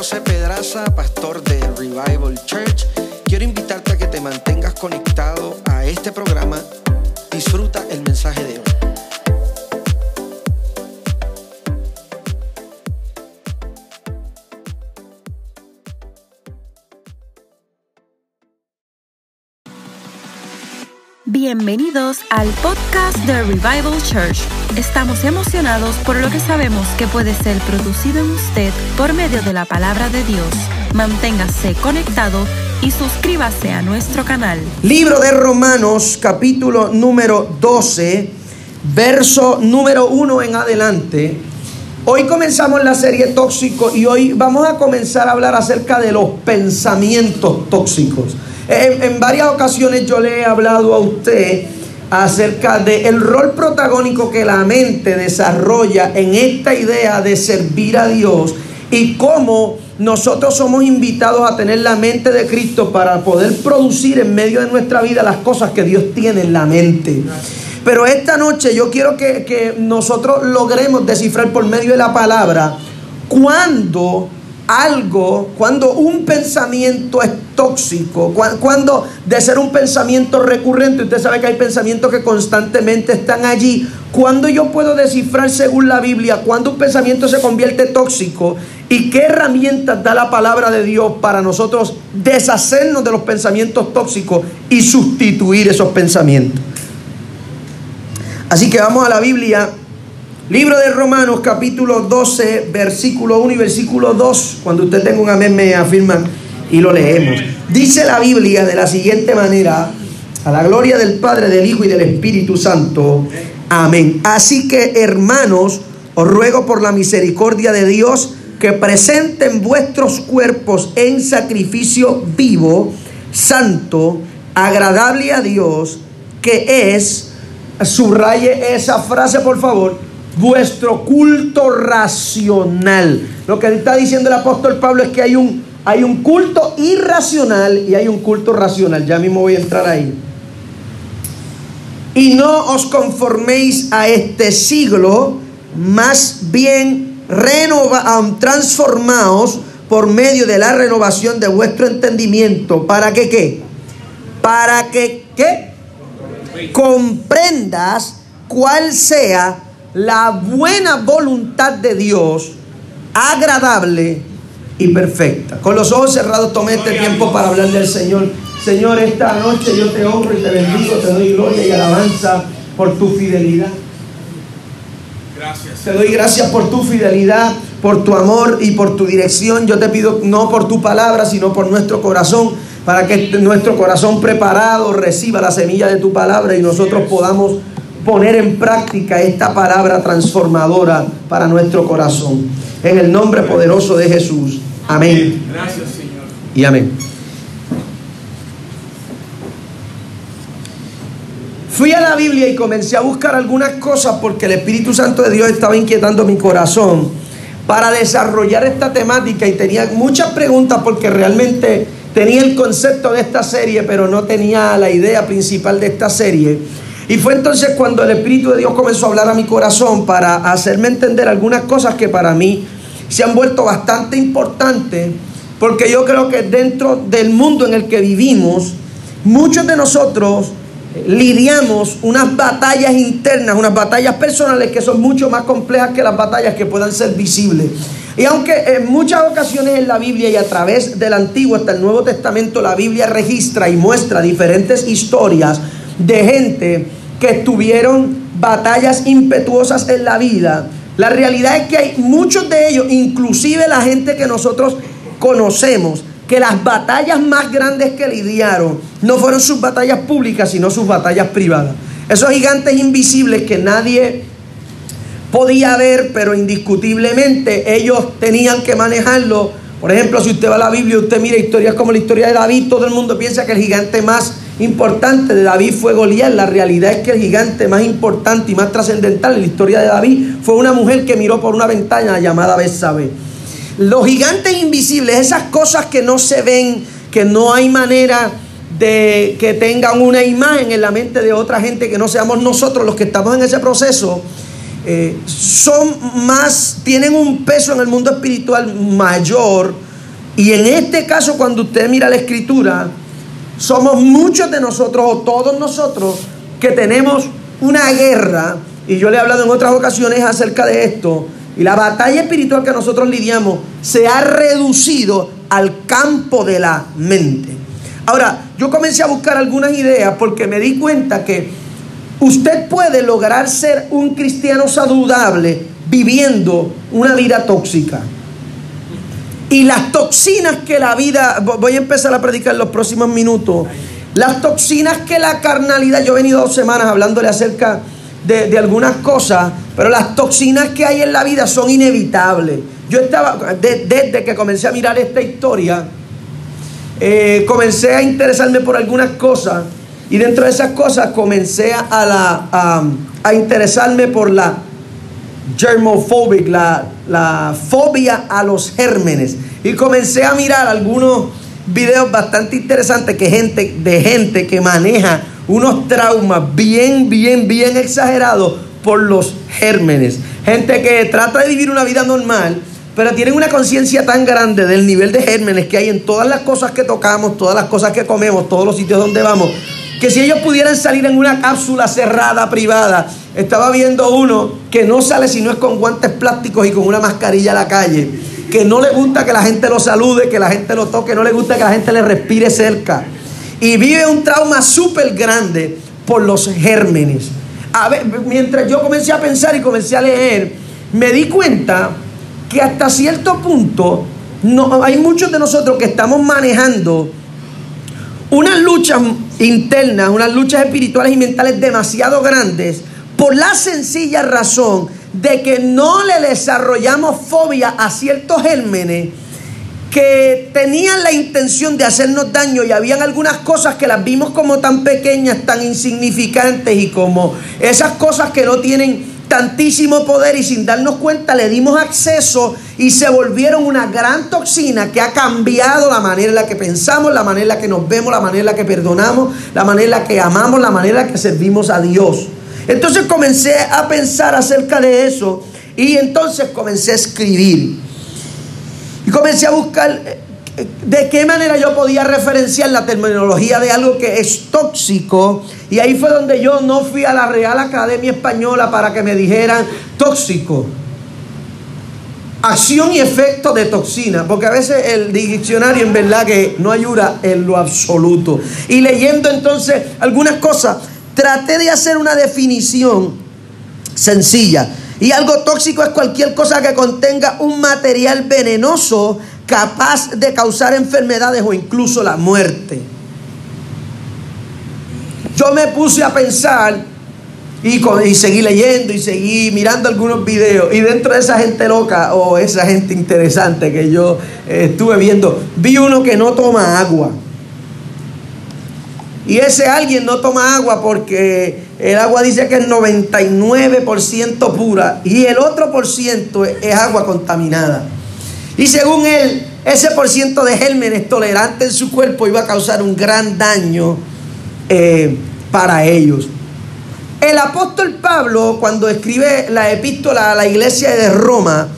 José Pedraza, pastor de Revival Church. Quiero invitarte a que te mantengas conectado a este programa. Disfruta el mensaje de hoy. Bienvenidos al podcast de Revival Church. Estamos emocionados por lo que sabemos que puede ser producido en usted por medio de la palabra de Dios. Manténgase conectado y suscríbase a nuestro canal. Libro de Romanos, capítulo número 12, verso número 1 en adelante. Hoy comenzamos la serie tóxico y hoy vamos a comenzar a hablar acerca de los pensamientos tóxicos. En, varias ocasiones yo le he hablado a usted acerca del rol protagónico que la mente desarrolla en esta idea de servir a Dios y cómo nosotros somos invitados a tener la mente de Cristo para poder producir en medio de nuestra vida las cosas que Dios tiene en la mente. Pero esta noche yo quiero que, que nosotros logremos descifrar por medio de la palabra cuándo algo, cuando un pensamiento es tóxico, cuando de ser un pensamiento recurrente, usted sabe que hay pensamientos que constantemente están allí, cuando yo puedo descifrar según la Biblia, cuando un pensamiento se convierte tóxico y qué herramientas da la palabra de Dios para nosotros deshacernos de los pensamientos tóxicos y sustituir esos pensamientos. Así que vamos a la Biblia Libro de Romanos capítulo 12, versículo 1 y versículo 2. Cuando usted tenga un amén me afirman y lo leemos. Dice la Biblia de la siguiente manera, a la gloria del Padre, del Hijo y del Espíritu Santo. Amén. Así que hermanos, os ruego por la misericordia de Dios que presenten vuestros cuerpos en sacrificio vivo, santo, agradable a Dios, que es, subraye esa frase por favor, vuestro culto racional. Lo que está diciendo el apóstol Pablo es que hay un, hay un culto irracional y hay un culto racional. Ya mismo voy a entrar ahí. Y no os conforméis a este siglo, más bien renova, transformaos por medio de la renovación de vuestro entendimiento. ¿Para que qué? Para que ¿qué? comprendas cuál sea la buena voluntad de Dios, agradable y perfecta. Con los ojos cerrados tomé este tiempo para hablar del Señor. Señor, esta noche yo te honro y te bendigo, te doy gloria y alabanza por tu fidelidad. Gracias. Te doy gracias por tu fidelidad, por tu amor y por tu dirección. Yo te pido no por tu palabra, sino por nuestro corazón, para que nuestro corazón preparado reciba la semilla de tu palabra y nosotros podamos poner en práctica esta palabra transformadora para nuestro corazón. En el nombre poderoso de Jesús. Amén. Gracias, Señor. Y amén. Fui a la Biblia y comencé a buscar algunas cosas porque el Espíritu Santo de Dios estaba inquietando mi corazón para desarrollar esta temática y tenía muchas preguntas porque realmente tenía el concepto de esta serie, pero no tenía la idea principal de esta serie. Y fue entonces cuando el Espíritu de Dios comenzó a hablar a mi corazón para hacerme entender algunas cosas que para mí se han vuelto bastante importantes, porque yo creo que dentro del mundo en el que vivimos, muchos de nosotros lidiamos unas batallas internas, unas batallas personales que son mucho más complejas que las batallas que puedan ser visibles. Y aunque en muchas ocasiones en la Biblia y a través del Antiguo hasta el Nuevo Testamento la Biblia registra y muestra diferentes historias de gente que tuvieron batallas impetuosas en la vida, la realidad es que hay muchos de ellos, inclusive la gente que nosotros conocemos, que las batallas más grandes que lidiaron no fueron sus batallas públicas, sino sus batallas privadas. Esos gigantes invisibles que nadie podía ver, pero indiscutiblemente ellos tenían que manejarlo. Por ejemplo, si usted va a la Biblia y usted mira historias como la historia de David, todo el mundo piensa que el gigante más importante de David fue Goliat. La realidad es que el gigante más importante y más trascendental en la historia de David fue una mujer que miró por una ventana llamada Betsabé. Los gigantes invisibles, esas cosas que no se ven, que no hay manera de que tengan una imagen en la mente de otra gente que no seamos nosotros los que estamos en ese proceso, eh, son más, tienen un peso en el mundo espiritual mayor Y en este caso, cuando usted mira la escritura, somos muchos de nosotros o todos nosotros que tenemos una guerra, y yo le he hablado en otras ocasiones acerca de esto, y la batalla espiritual que nosotros lidiamos se ha reducido al campo de la mente. Ahora, yo comencé a buscar algunas ideas porque me di cuenta que usted puede lograr ser un cristiano saludable viviendo una vida tóxica. Y las toxinas que la vida, voy a empezar a predicar en los próximos minutos, las toxinas que la carnalidad, yo he venido dos semanas hablándole acerca de, algunas cosas, pero las toxinas que hay en la vida son inevitables. Yo estaba, desde que comencé a mirar esta historia, eh, comencé a interesarme por algunas cosas y dentro de esas cosas comencé a, la, a interesarme por la germophobic, la, la fobia a los gérmenes. Y comencé a mirar algunos videos bastante interesantes que gente, de gente que maneja unos traumas bien, bien, bien exagerados por los gérmenes. Gente que trata de vivir una vida normal, pero tienen una conciencia tan grande del nivel de gérmenes que hay en todas las cosas que tocamos, todas las cosas que comemos, todos los sitios donde vamos, que si ellos pudieran salir en una cápsula cerrada, privada, estaba viendo uno que no sale si no es con guantes plásticos y con una mascarilla a la calle, que no le gusta que la gente lo salude, que la gente lo toque, no le gusta que la gente le respire cerca. Y vive un trauma súper grande por los gérmenes. Mientras yo comencé a pensar y comencé a leer, me di cuenta que hasta cierto punto no, hay muchos de nosotros que estamos manejando unas luchas internas, unas luchas espirituales y mentales demasiado grandes por la sencilla razón de que no le desarrollamos fobia a ciertos gérmenes que tenían la intención de hacernos daño y habían algunas cosas que las vimos como tan pequeñas, tan insignificantes y como esas cosas que no tienen tantísimo poder y sin darnos cuenta le dimos acceso y se volvieron una gran toxina que ha cambiado la manera en la que pensamos, la manera en la que nos vemos, la manera en la que perdonamos, la manera en la que amamos, la manera en la que servimos a Dios. Entonces comencé a pensar acerca de eso y entonces comencé a escribir. Y comencé a buscar eh, de qué manera yo podía referenciar la terminología de algo que es tóxico. Y ahí fue donde yo no fui a la Real Academia Española para que me dijeran tóxico. Acción y efecto de toxina, porque a veces el diccionario en verdad que no ayuda en lo absoluto. Y leyendo entonces algunas cosas, traté de hacer una definición sencilla. Y algo tóxico es cualquier cosa que contenga un material venenoso capaz de causar enfermedades o incluso la muerte. Yo me puse a pensar y, seguí leyendo y seguí mirando algunos videos. Y dentro de esa gente loca o esa gente interesante que yo eh, estuve viendo, vi uno que no toma agua. Y ese alguien no toma agua porque el agua dice que es 99% pura y el otro por ciento es agua contaminada. Y según él, ese por ciento de gérmenes tolerantes en su cuerpo iba a causar un gran daño eh, para ellos. El apóstol Pablo, cuando escribe la epístola a la iglesia de Roma,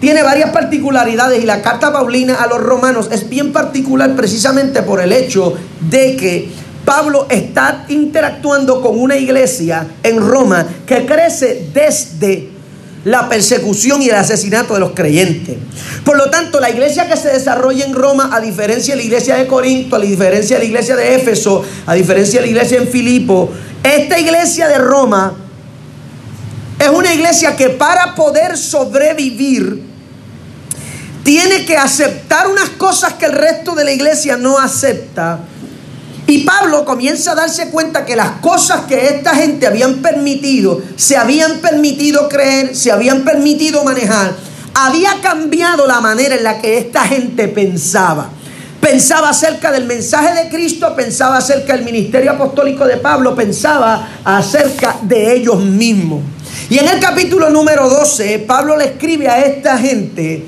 tiene varias particularidades y la carta paulina a los romanos es bien particular precisamente por el hecho de que Pablo está interactuando con una iglesia en Roma que crece desde la persecución y el asesinato de los creyentes. Por lo tanto, la iglesia que se desarrolla en Roma, a diferencia de la iglesia de Corinto, a diferencia de la iglesia de Éfeso, a diferencia de la iglesia en Filipo, esta iglesia de Roma es una iglesia que para poder sobrevivir tiene que aceptar unas cosas que el resto de la iglesia no acepta y Pablo comienza a darse cuenta que las cosas que esta gente habían permitido, se habían permitido creer, se habían permitido manejar, había cambiado la manera en la que esta gente pensaba. Pensaba acerca del mensaje de Cristo, pensaba acerca del ministerio apostólico de Pablo, pensaba acerca de ellos mismos. Y en el capítulo número 12, Pablo le escribe a esta gente,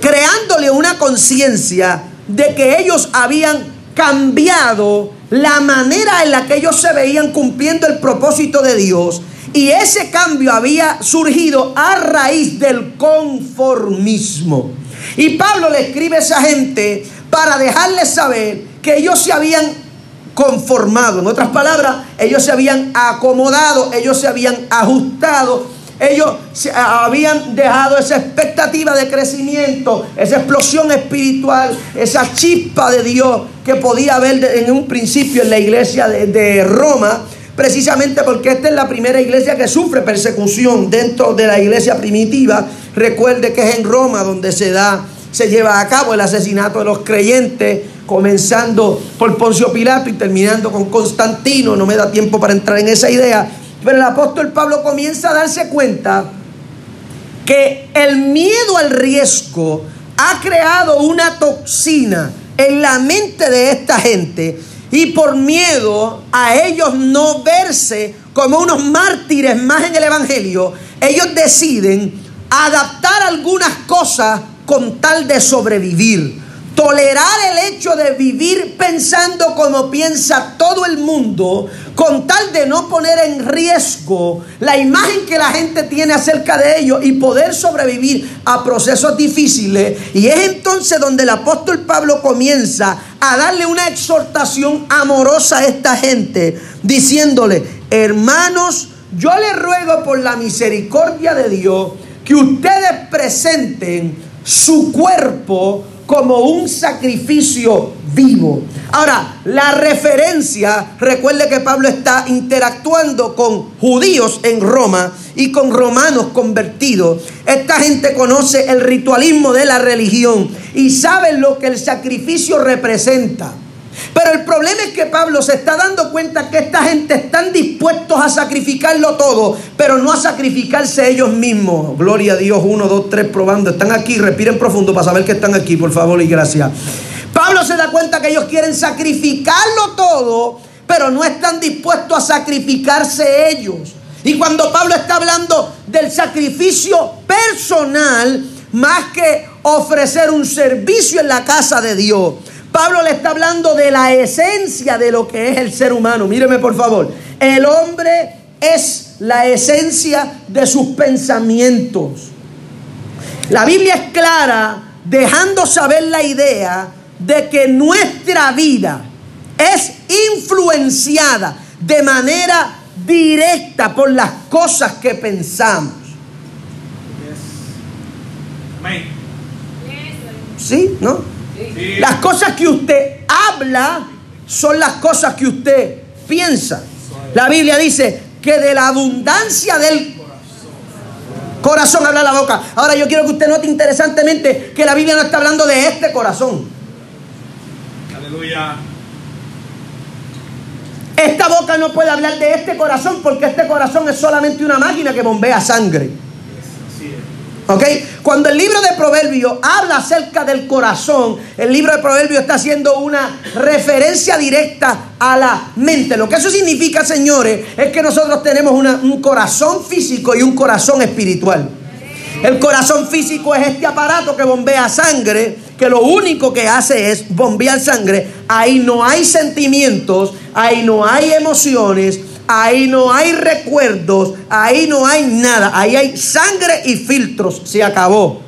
creándole una conciencia de que ellos habían cambiado la manera en la que ellos se veían cumpliendo el propósito de Dios. Y ese cambio había surgido a raíz del conformismo. Y Pablo le escribe a esa gente para dejarles saber que ellos se habían conformado. En otras palabras, ellos se habían acomodado, ellos se habían ajustado, ellos habían dejado esa expectativa de crecimiento, esa explosión espiritual, esa chispa de Dios que podía haber en un principio en la iglesia de, de Roma precisamente porque esta es la primera iglesia que sufre persecución dentro de la iglesia primitiva. Recuerde que es en Roma donde se da, se lleva a cabo el asesinato de los creyentes, comenzando por Poncio Pilato y terminando con Constantino. No me da tiempo para entrar en esa idea. Pero el apóstol Pablo comienza a darse cuenta que el miedo al riesgo ha creado una toxina en la mente de esta gente y por miedo a ellos no verse como unos mártires más en el Evangelio, ellos deciden adaptar algunas cosas con tal de sobrevivir. Tolerar el hecho de vivir pensando como piensa todo el mundo, con tal de no poner en riesgo la imagen que la gente tiene acerca de ellos y poder sobrevivir a procesos difíciles. Y es entonces donde el apóstol Pablo comienza a darle una exhortación amorosa a esta gente, diciéndole, hermanos, yo les ruego por la misericordia de Dios que ustedes presenten su cuerpo como un sacrificio vivo. Ahora, la referencia, recuerde que Pablo está interactuando con judíos en Roma y con romanos convertidos. Esta gente conoce el ritualismo de la religión y sabe lo que el sacrificio representa. Pero el problema es que Pablo se está dando cuenta que esta gente están dispuestos a sacrificarlo todo, pero no a sacrificarse ellos mismos. Gloria a Dios, uno, dos, tres, probando. Están aquí, respiren profundo para saber que están aquí, por favor y gracias. Pablo se da cuenta que ellos quieren sacrificarlo todo, pero no están dispuestos a sacrificarse ellos. Y cuando Pablo está hablando del sacrificio personal, más que ofrecer un servicio en la casa de Dios, Pablo le está hablando de la esencia de lo que es el ser humano. Míreme por favor. El hombre es la esencia de sus pensamientos. La Biblia es clara dejando saber la idea de que nuestra vida es influenciada de manera directa por las cosas que pensamos. ¿Sí? ¿No? Las cosas que usted habla son las cosas que usted piensa. La Biblia dice que de la abundancia del corazón habla la boca. Ahora yo quiero que usted note interesantemente que la Biblia no está hablando de este corazón. Aleluya. Esta boca no puede hablar de este corazón porque este corazón es solamente una máquina que bombea sangre. ¿Ok? Cuando el libro de Proverbios habla acerca del corazón, el libro de Proverbios está haciendo una referencia directa a la mente. Lo que eso significa, señores, es que nosotros tenemos un corazón físico y un corazón espiritual. El corazón físico es este aparato que bombea sangre, que lo único que hace es bombear sangre. Ahí no hay sentimientos, ahí no hay emociones, Ahí no hay recuerdos, ahí no hay nada, ahí hay sangre y filtros, se acabó.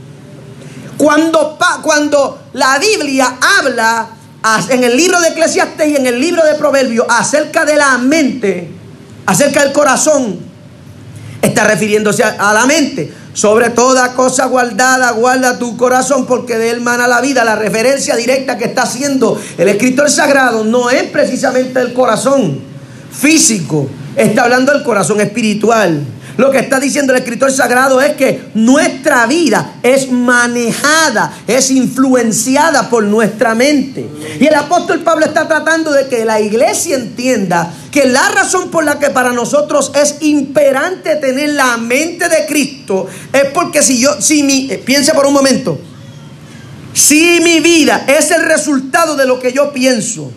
Cuando, cuando la Biblia habla en el libro de Eclesiastes y en el libro de Proverbios acerca de la mente, acerca del corazón, está refiriéndose a, la mente. Sobre toda cosa guardada, guarda tu corazón porque de él mana la vida. La referencia directa que está haciendo el escritor sagrado no es precisamente el corazón físico, está hablando del corazón espiritual. Lo que está diciendo el escritor sagrado es que nuestra vida es manejada, es influenciada por nuestra mente. Y el apóstol Pablo está tratando de que la iglesia entienda que la razón por la que para nosotros es imperante tener la mente de Cristo es porque si yo, si mi, eh, piense por un momento, si mi vida es el resultado de lo que yo pienso,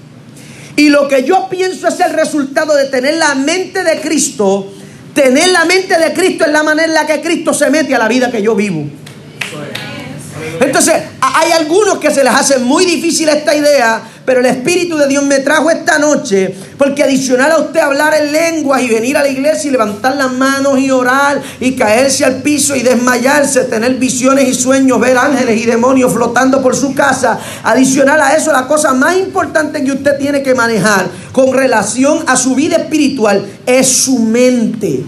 y lo que yo pienso es el resultado de tener la mente de Cristo. Tener la mente de Cristo es la manera en la que Cristo se mete a la vida que yo vivo. Entonces, hay algunos que se les hace muy difícil esta idea, pero el Espíritu de Dios me trajo esta noche, porque adicional a usted hablar en lenguas y venir a la iglesia y levantar las manos y orar y caerse al piso y desmayarse, tener visiones y sueños, ver ángeles y demonios flotando por su casa, adicional a eso, la cosa más importante que usted tiene que manejar con relación a su vida espiritual es su mente.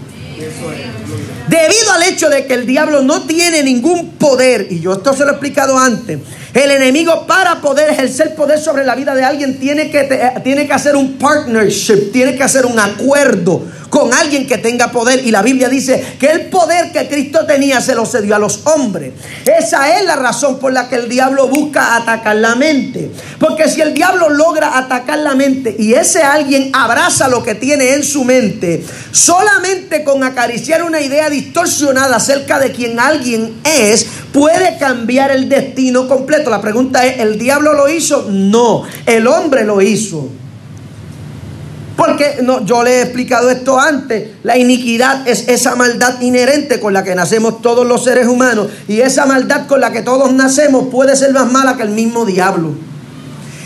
Debido al hecho de que el diablo no tiene ningún poder, y yo esto se lo he explicado antes, el enemigo para poder ejercer poder sobre la vida de alguien tiene que, tiene que hacer un partnership, tiene que hacer un acuerdo con alguien que tenga poder. Y la Biblia dice que el poder que Cristo tenía se lo cedió a los hombres. Esa es la razón por la que el diablo busca atacar la mente. Porque si el diablo logra atacar la mente y ese alguien abraza lo que tiene en su mente, solamente con acariciar una idea distorsionada acerca de quien alguien es, puede cambiar el destino completo. La pregunta es, ¿el diablo lo hizo? No, el hombre lo hizo. Porque no, yo le he explicado esto antes. La iniquidad es esa maldad inherente con la que nacemos todos los seres humanos. Y esa maldad con la que todos nacemos puede ser más mala que el mismo diablo.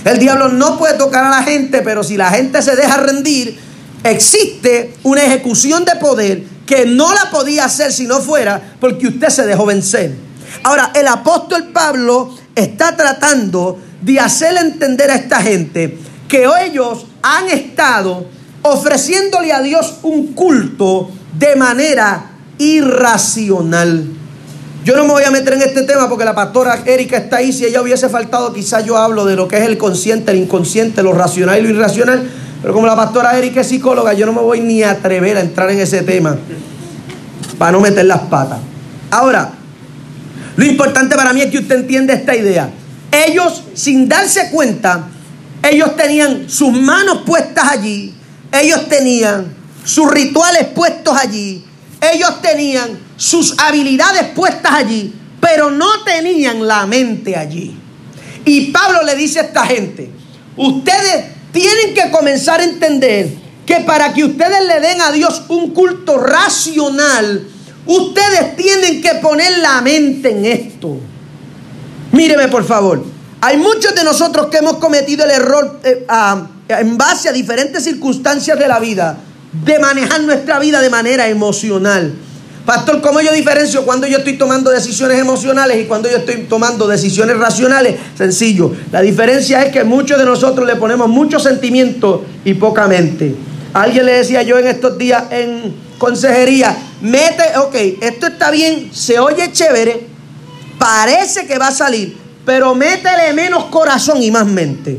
El diablo no puede tocar a la gente, pero si la gente se deja rendir, existe una ejecución de poder que no la podía hacer si no fuera porque usted se dejó vencer. Ahora, el apóstol Pablo está tratando de hacerle entender a esta gente que ellos han estado ofreciéndole a Dios un culto de manera irracional. Yo no me voy a meter en este tema porque la pastora Erika está ahí. Si ella hubiese faltado, quizás yo hablo de lo que es el consciente, el inconsciente, lo racional y lo irracional. Pero como la pastora Erika es psicóloga, yo no me voy ni a atrever a entrar en ese tema para no meter las patas. Ahora, lo importante para mí es que usted entienda esta idea. Ellos, sin darse cuenta, ellos tenían sus manos puestas allí, ellos tenían sus rituales puestos allí, ellos tenían sus habilidades puestas allí, pero no tenían la mente allí. Y Pablo le dice a esta gente, ustedes tienen que comenzar a entender que para que ustedes le den a Dios un culto racional, ustedes tienen que poner la mente en esto. Míreme por favor. Hay muchos de nosotros que hemos cometido el error eh, en base a diferentes circunstancias de la vida de manejar nuestra vida de manera emocional. Pastor, ¿cómo yo diferencio cuando yo estoy tomando decisiones emocionales y cuando yo estoy tomando decisiones racionales? Sencillo. La diferencia es que muchos de nosotros le ponemos mucho sentimiento y poca mente. alguien le decía yo en estos días en consejería, mete, ok, esto está bien, se oye chévere, parece que va a salir, pero métele menos corazón y más mente.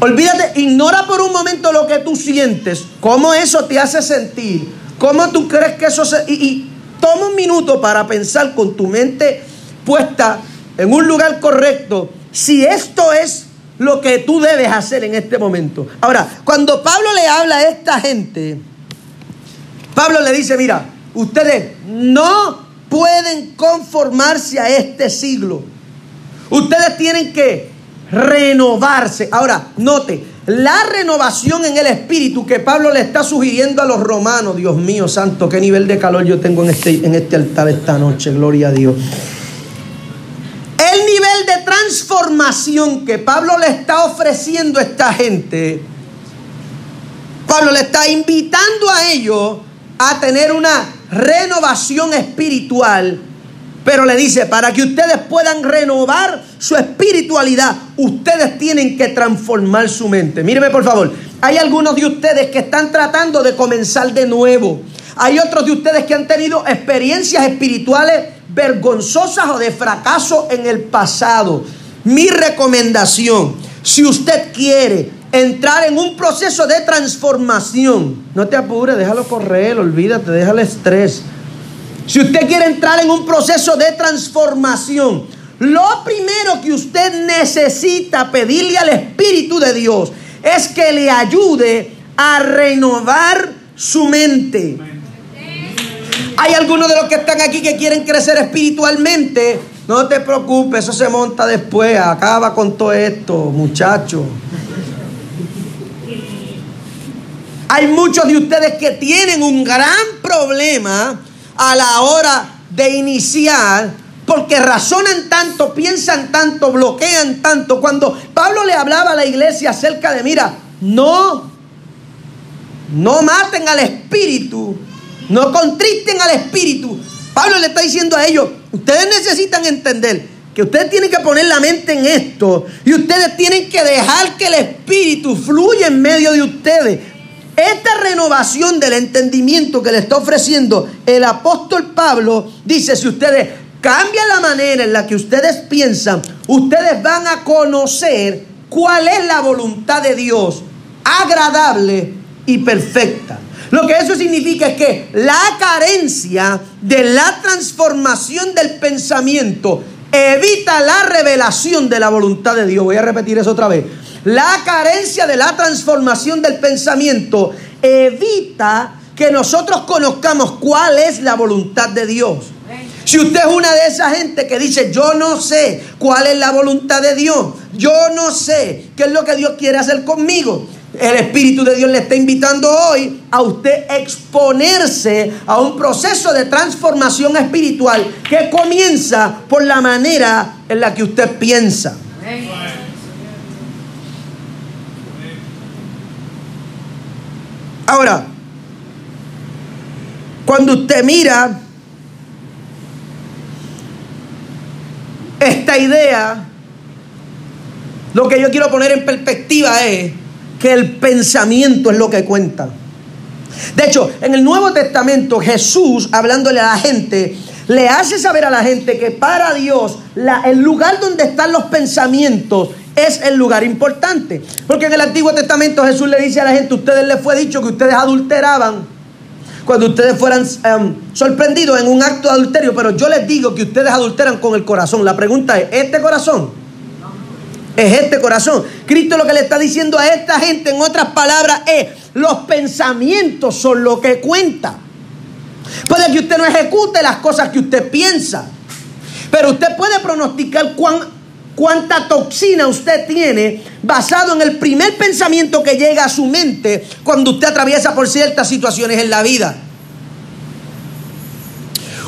Olvídate, ignora por un momento lo que tú sientes, cómo eso te hace sentir, cómo tú crees que eso se... Y, toma un minuto para pensar con tu mente puesta en un lugar correcto si esto es lo que tú debes hacer en este momento. Ahora, cuando Pablo le habla a esta gente, Pablo le dice, mira, ustedes no pueden conformarse a este siglo. Ustedes tienen que renovarse. Ahora, note, la renovación en el espíritu que Pablo le está sugiriendo a los romanos, Dios mío santo, qué nivel de calor yo tengo en este, en este altar esta noche, gloria a Dios. El nivel de transformación que Pablo le está ofreciendo a esta gente, Pablo le está invitando a ellos a tener una renovación espiritual pero le dice, para que ustedes puedan renovar su espiritualidad, ustedes tienen que transformar su mente. Míreme por favor, hay algunos de ustedes que están tratando de comenzar de nuevo. Hay otros de ustedes que han tenido experiencias espirituales vergonzosas o de fracaso en el pasado. Mi recomendación, si usted quiere entrar en un proceso de transformación, no te apures, déjalo correr, olvídate, déjale estrés. Si usted quiere entrar en un proceso de transformación, lo primero que usted necesita pedirle al Espíritu de Dios es que le ayude a renovar su mente. Hay algunos de los que están aquí que quieren crecer espiritualmente. No te preocupes, eso se monta después. Acaba con todo esto, muchacho. Hay muchos de ustedes que tienen un gran problema a la hora de iniciar porque razonan tanto, piensan tanto, bloquean tanto. Cuando Pablo le hablaba a la iglesia acerca de, mira, no, no maten al espíritu, no contristen al espíritu. Pablo le está diciendo a ellos, ustedes necesitan entender que ustedes tienen que poner la mente en esto y ustedes tienen que dejar que el espíritu fluya en medio de ustedes. Esta renovación del entendimiento que le está ofreciendo el apóstol Pablo dice, si ustedes cambian la manera en la que ustedes piensan, ustedes van a conocer cuál es la voluntad de Dios, agradable y perfecta. Lo que eso significa es que la carencia de la transformación del pensamiento evita la revelación de la voluntad de Dios. Voy a repetir eso otra vez. La carencia de la transformación del pensamiento evita que nosotros conozcamos cuál es la voluntad de Dios. Si usted es una de esas gente que dice, yo no sé cuál es la voluntad de Dios, yo no sé qué es lo que Dios quiere hacer conmigo, el Espíritu de Dios le está invitando hoy a usted exponerse a un proceso de transformación espiritual que comienza por la manera en la que usted piensa. Ahora, cuando usted mira esta idea, lo que yo quiero poner en perspectiva es que el pensamiento es lo que cuenta. De hecho, en el Nuevo Testamento Jesús, hablándole a la gente, le hace saber a la gente que para Dios el lugar donde están los pensamientos es el lugar importante. Porque en el Antiguo Testamento Jesús le dice a la gente, ustedes les fue dicho que ustedes adulteraban cuando ustedes fueran em, sorprendidos en un acto de adulterio, pero yo les digo que ustedes adulteran con el corazón. La pregunta es, ¿este corazón? es este corazón. Cristo lo que le está diciendo a esta gente, en otras palabras, es, los pensamientos son lo que cuenta. Puede que usted no ejecute las cosas que usted piensa, pero usted puede pronosticar cuán, cuánta toxina usted tiene basado en el primer pensamiento que llega a su mente cuando usted atraviesa por ciertas situaciones en la vida.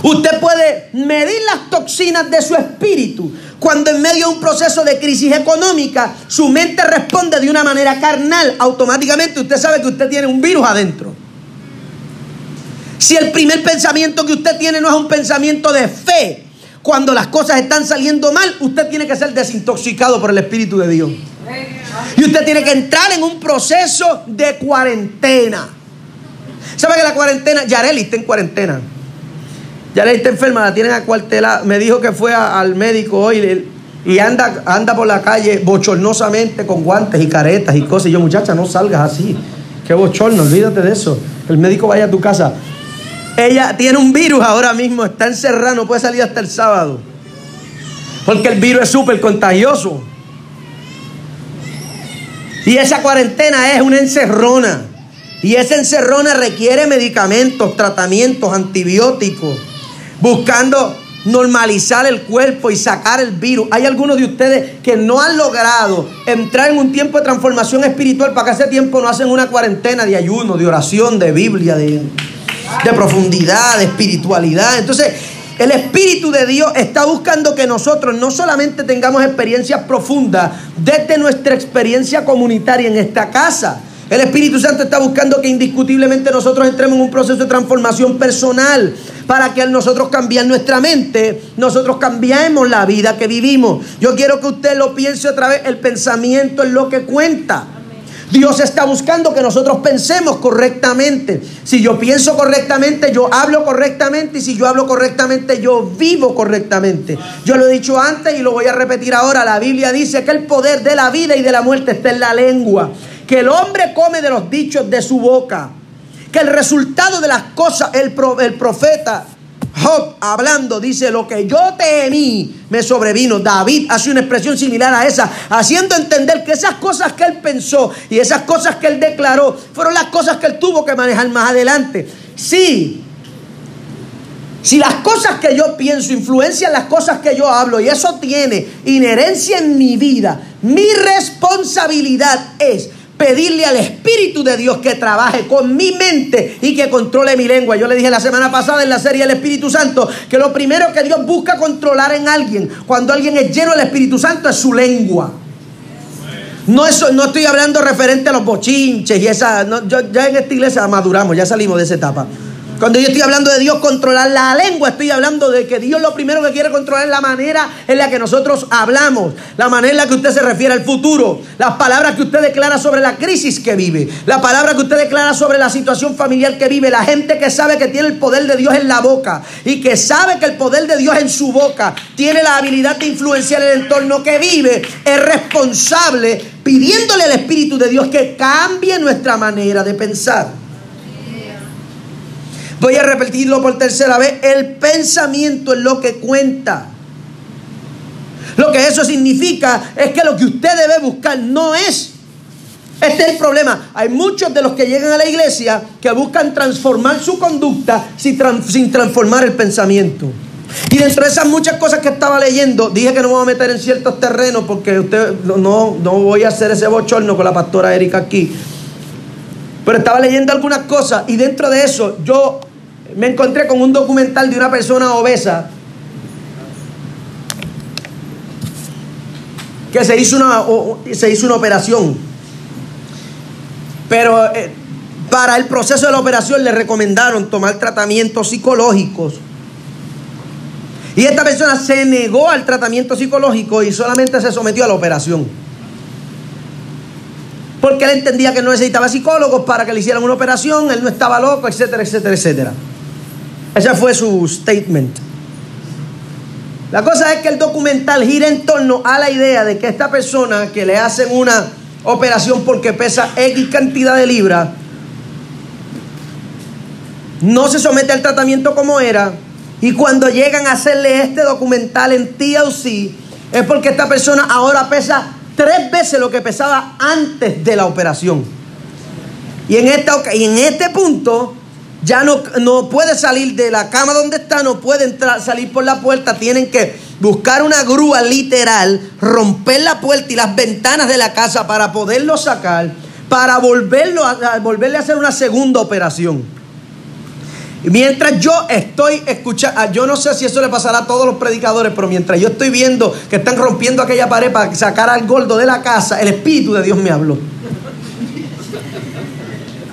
Usted puede medir las toxinas de su espíritu cuando en medio de un proceso de crisis económica su mente responde de una manera carnal. Automáticamente usted sabe que usted tiene un virus adentro. Si el primer pensamiento que usted tiene no es un pensamiento de fe, cuando las cosas están saliendo mal, usted tiene que ser desintoxicado por el Espíritu de Dios. Y usted tiene que entrar en un proceso de cuarentena. ¿Sabe que la cuarentena, Yareli está en cuarentena? Ya le está enferma, la tienen acuartelada. Me dijo que fue al médico hoy y anda, anda por la calle bochornosamente con guantes y caretas y cosas. Y yo, muchacha, no salgas así. Qué bochorno, olvídate de eso. El médico vaya a tu casa. Ella tiene un virus ahora mismo, está encerrada, no puede salir hasta el sábado. Porque el virus es súper contagioso. Y esa cuarentena es una encerrona. Y esa encerrona requiere medicamentos, tratamientos, antibióticos buscando normalizar el cuerpo y sacar el virus. Hay algunos de ustedes que no han logrado entrar en un tiempo de transformación espiritual para que ese tiempo no hacen una cuarentena de ayuno, de oración, de Biblia, de, de profundidad, de espiritualidad. Entonces, el Espíritu de Dios está buscando que nosotros no solamente tengamos experiencias profundas desde nuestra experiencia comunitaria en esta casa, el Espíritu Santo está buscando que indiscutiblemente nosotros entremos en un proceso de transformación personal para que al nosotros cambiar nuestra mente, nosotros cambiemos la vida que vivimos. Yo quiero que usted lo piense otra vez, el pensamiento es lo que cuenta. Dios está buscando que nosotros pensemos correctamente. Si yo pienso correctamente, yo hablo correctamente. Y si yo hablo correctamente, yo vivo correctamente. Yo lo he dicho antes y lo voy a repetir ahora. La Biblia dice que el poder de la vida y de la muerte está en la lengua que el hombre come de los dichos de su boca, que el resultado de las cosas, el, el profeta Job hablando dice, lo que yo temí me sobrevino. David hace una expresión similar a esa, haciendo entender que esas cosas que él pensó y esas cosas que él declaró fueron las cosas que él tuvo que manejar más adelante. Sí, si las cosas que yo pienso influencian las cosas que yo hablo y eso tiene inherencia en mi vida, mi responsabilidad es pedirle al Espíritu de Dios que trabaje con mi mente y que controle mi lengua. Yo le dije la semana pasada en la serie El Espíritu Santo que lo primero que Dios busca controlar en alguien, cuando alguien es lleno del Espíritu Santo, es su lengua. No, no estoy hablando referente a los bochinches y esa. ya en esta iglesia maduramos, ya salimos de esa etapa. Cuando yo estoy hablando de Dios controlar la lengua, estoy hablando de que Dios lo primero que quiere controlar es la manera en la que nosotros hablamos, la manera en la que usted se refiere al futuro, las palabras que usted declara sobre la crisis que vive, la palabra que usted declara sobre la situación familiar que vive, la gente que sabe que tiene el poder de Dios en la boca y que sabe que el poder de Dios en su boca tiene la habilidad de influenciar el entorno que vive, es responsable pidiéndole al Espíritu de Dios que cambie nuestra manera de pensar. Voy a repetirlo por tercera vez. El pensamiento es lo que cuenta. Lo que eso significa es que lo que usted debe buscar no es. Este es el problema. Hay muchos de los que llegan a la iglesia que buscan transformar su conducta sin, transformar el pensamiento. Y dentro de esas muchas cosas que estaba leyendo, dije que no me voy a meter en ciertos terrenos porque usted no, no voy a hacer ese bochorno con la pastora Erika aquí. Pero estaba leyendo algunas cosas y dentro de eso yo me encontré con un documental de una persona obesa que se hizo una, se hizo una operación. Pero eh, para el proceso de la operación le recomendaron tomar tratamientos psicológicos. Y esta persona se negó al tratamiento psicológico y solamente se sometió a la operación. Porque él entendía que no necesitaba psicólogos para que le hicieran una operación, él no estaba loco, etcétera, etcétera, etcétera. Ese fue su statement. La cosa es que el documental gira en torno a la idea de que esta persona que le hacen una operación porque pesa X cantidad de libras, no se somete al tratamiento como era, y cuando llegan a hacerle este documental en TLC, es porque esta persona ahora pesa tres veces lo que pesaba antes de la operación. Y en, esta, y en este punto, ya no, no puede salir de la cama donde está, no puede entrar, salir por la puerta, tienen que buscar una grúa literal, romper la puerta y las ventanas de la casa para poderlo sacar, para volverlo volverle a hacer una segunda operación. Mientras yo estoy escuchando, ah, yo no sé si eso le pasará a todos los predicadores, pero mientras yo estoy viendo que están rompiendo aquella pared para sacar al gordo de la casa, el Espíritu de Dios me habló.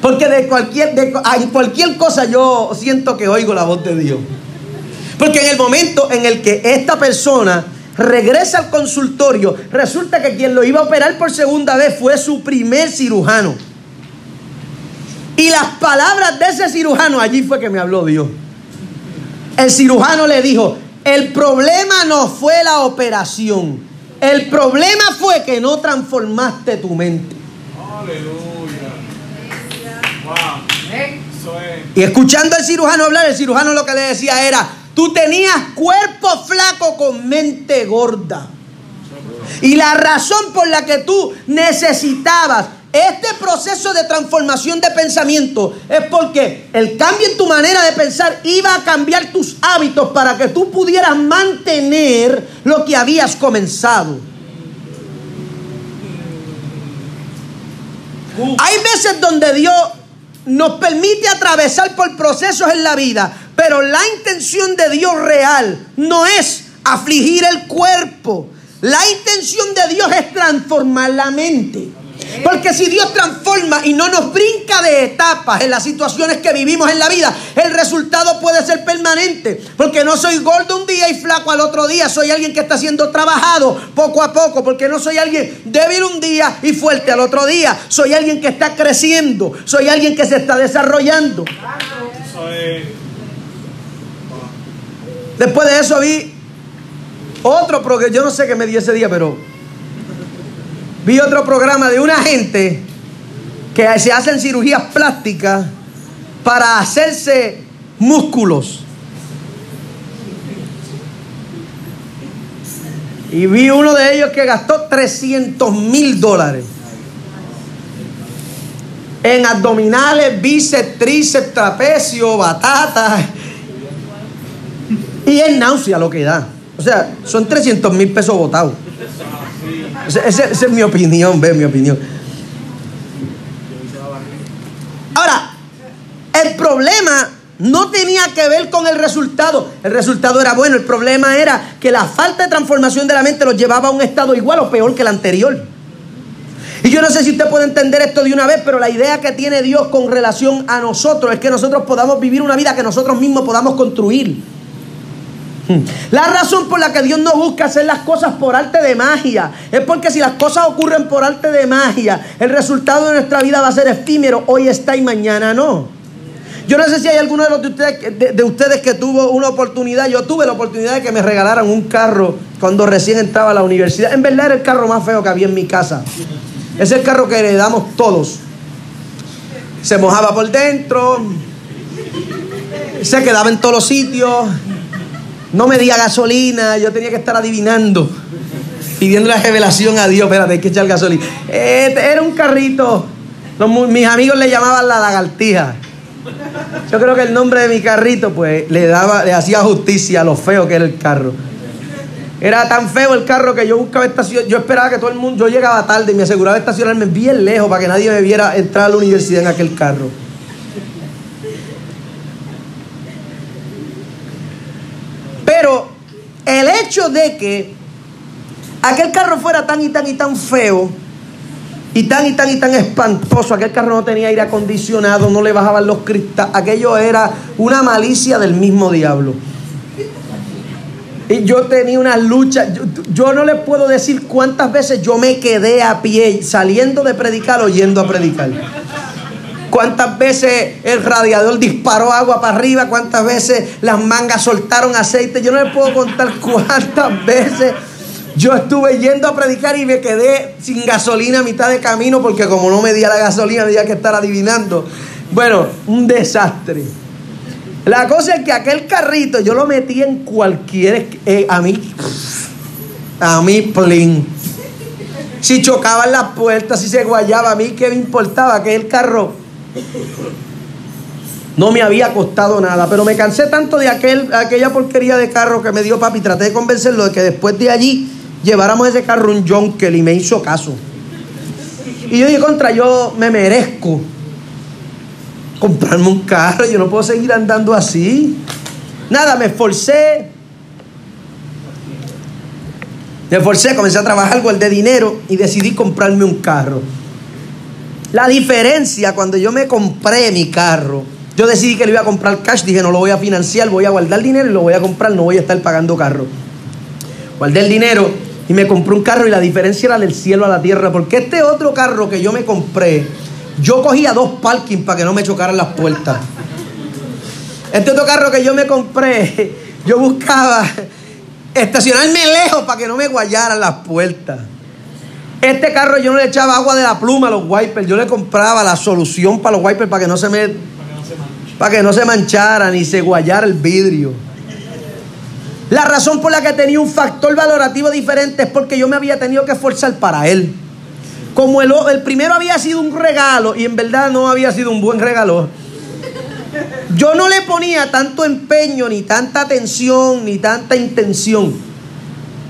Porque de cualquier, de, cualquier cosa yo siento que oigo la voz de Dios. Porque en el momento en el que esta persona regresa al consultorio, resulta que quien lo iba a operar por segunda vez fue su primer cirujano. Y las palabras de ese cirujano, allí fue que me habló Dios. El cirujano le dijo, el problema no fue la operación, el problema fue que no transformaste tu mente. Aleluya. Y escuchando al cirujano hablar, el cirujano lo que le decía era, tú tenías cuerpo flaco con mente gorda. Y la razón por la que tú necesitabas este proceso de transformación de pensamiento es porque el cambio en tu manera de pensar iba a cambiar tus hábitos para que tú pudieras mantener lo que habías comenzado. Hay veces donde Dios nos permite atravesar por procesos en la vida, pero la intención de Dios real no es afligir el cuerpo. La intención de Dios es transformar la mente. Porque si Dios transforma y no nos brinca de etapas en las situaciones que vivimos en la vida, el resultado puede ser permanente. Porque no soy gordo un día y flaco al otro día. Soy alguien que está siendo trabajado poco a poco. Porque no soy alguien débil un día y fuerte al otro día. Soy alguien que está creciendo. Soy alguien que se está desarrollando. Después de eso vi otro, porque yo no sé qué me di ese día, pero vi otro programa de una gente que se hacen cirugías plásticas para hacerse músculos. Y vi uno de ellos que gastó 300 mil dólares en abdominales, bíceps, tríceps, trapecio, batata. Y es náusea lo que da. O sea, son 300 mil pesos botados. Esa, es mi opinión, ve mi opinión. Ahora, el problema no tenía que ver con el resultado. El resultado era bueno. El problema era que la falta de transformación de la mente los llevaba a un estado igual o peor que el anterior. Y yo no sé si usted puede entender esto de una vez, pero la idea que tiene Dios con relación a nosotros es que nosotros podamos vivir una vida que nosotros mismos podamos construir. La razón por la que Dios no busca hacer las cosas por arte de magia es porque si las cosas ocurren por arte de magia, el resultado de nuestra vida va a ser efímero, hoy está y mañana no. Yo no sé si hay alguno de, ustedes, de, ustedes que tuvo una oportunidad. Yo tuve la oportunidad de que me regalaran un carro cuando recién entraba a la universidad. En verdad era el carro más feo que había en mi casa. Es el carro que heredamos todos. Se mojaba por dentro. Se quedaba en todos los sitios. No me medía gasolina. Yo tenía que estar adivinando. Pidiendo la revelación a Dios. Espérate, hay que echar gasolina. Este era un carrito. mis amigos le llamaban la lagartija. Yo creo que el nombre de mi carrito, pues, le daba, le hacía justicia a lo feo que era el carro. Era tan feo el carro que yo buscaba estación. Yo esperaba que todo el mundo. Yo llegaba tarde y me aseguraba estacionarme bien lejos para que nadie me viera entrar a la universidad en aquel carro. Pero el hecho de que aquel carro fuera tan y tan y tan feo y tan y tan y tan espantoso, aquel carro no tenía aire acondicionado, no le bajaban los cristales, aquello era una malicia del mismo diablo. Y yo tenía una lucha, yo, no les puedo decir cuántas veces yo me quedé a pie saliendo de predicar o yendo a predicar. Cuántas veces el radiador disparó agua para arriba, cuántas veces las mangas soltaron aceite. Yo no les puedo contar cuántas veces yo estuve yendo a predicar y me quedé sin gasolina a mitad de camino porque como no me di la gasolina había que estar adivinando. Bueno, un desastre. La cosa es que aquel carrito yo lo metí en cualquier. Eh, a mí. A mí, plin. Si chocaban las puertas, si se guayaba, a mí qué me importaba que el carro no me había costado nada. Pero me cansé tanto de aquel, aquella porquería de carro que me dio papi. Traté de convencerlo de que después de allí lleváramos ese carro un Jonkel y me hizo caso. Y yo dije, contra, yo me merezco comprarme un carro, yo no puedo seguir andando así. Nada, me esforcé. Me esforcé, comencé a trabajar, de dinero y decidí comprarme un carro. La diferencia cuando yo me compré mi carro, yo decidí que lo iba a comprar cash, dije no lo voy a financiar, voy a guardar dinero y lo voy a comprar, no voy a estar pagando carro. Guardé el dinero y me compré un carro y la diferencia era del cielo a la tierra, porque este otro carro que yo me compré, yo cogía dos parkings para que no me chocaran las puertas. Este otro carro que yo me compré, yo buscaba estacionarme lejos para que no me guayaran las puertas. Este carro yo no le echaba agua de la pluma a los wipers, yo le compraba la solución para los wipers para que no se me para que no se manchara ni se guayara el vidrio. La razón por la que tenía un factor valorativo diferente es porque yo me había tenido que esforzar para él. Como el, el primero había sido un regalo y en verdad no había sido un buen regalo, yo no le ponía tanto empeño, ni tanta atención, ni tanta intención.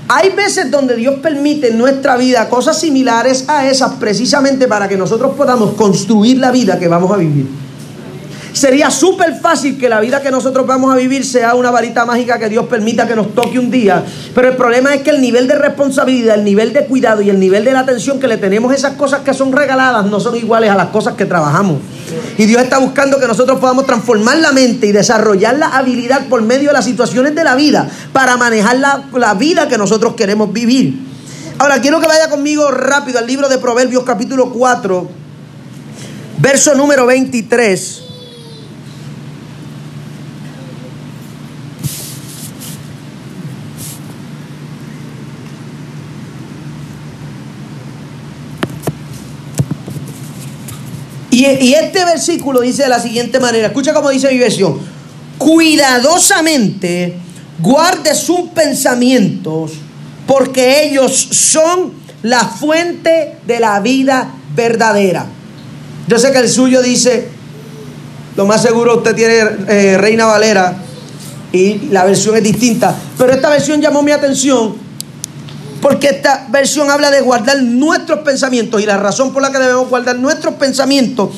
Hay veces donde Dios permite en nuestra vida cosas similares a esas precisamente para que nosotros podamos construir la vida que vamos a vivir. Sería súper fácil que la vida que nosotros vamos a vivir sea una varita mágica que Dios permita que nos toque un día. Pero el problema es que el nivel de responsabilidad, el nivel de cuidado y el nivel de la atención que le tenemos a esas cosas que son regaladas no son iguales a las cosas que trabajamos. Y Dios está buscando que nosotros podamos transformar la mente y desarrollar la habilidad por medio de las situaciones de la vida para manejar la, la vida que nosotros queremos vivir. Ahora, quiero que vaya conmigo rápido al libro de Proverbios capítulo 4, verso número 23. Y, este versículo dice de la siguiente manera, escucha cómo dice mi versión, cuidadosamente guarde sus pensamientos porque ellos son la fuente de la vida verdadera. Yo sé que el suyo dice, lo más seguro usted tiene eh, Reina Valera y la versión es distinta, pero esta versión llamó mi atención porque esta versión habla de guardar nuestros pensamientos y la razón por la que debemos guardar nuestros pensamientos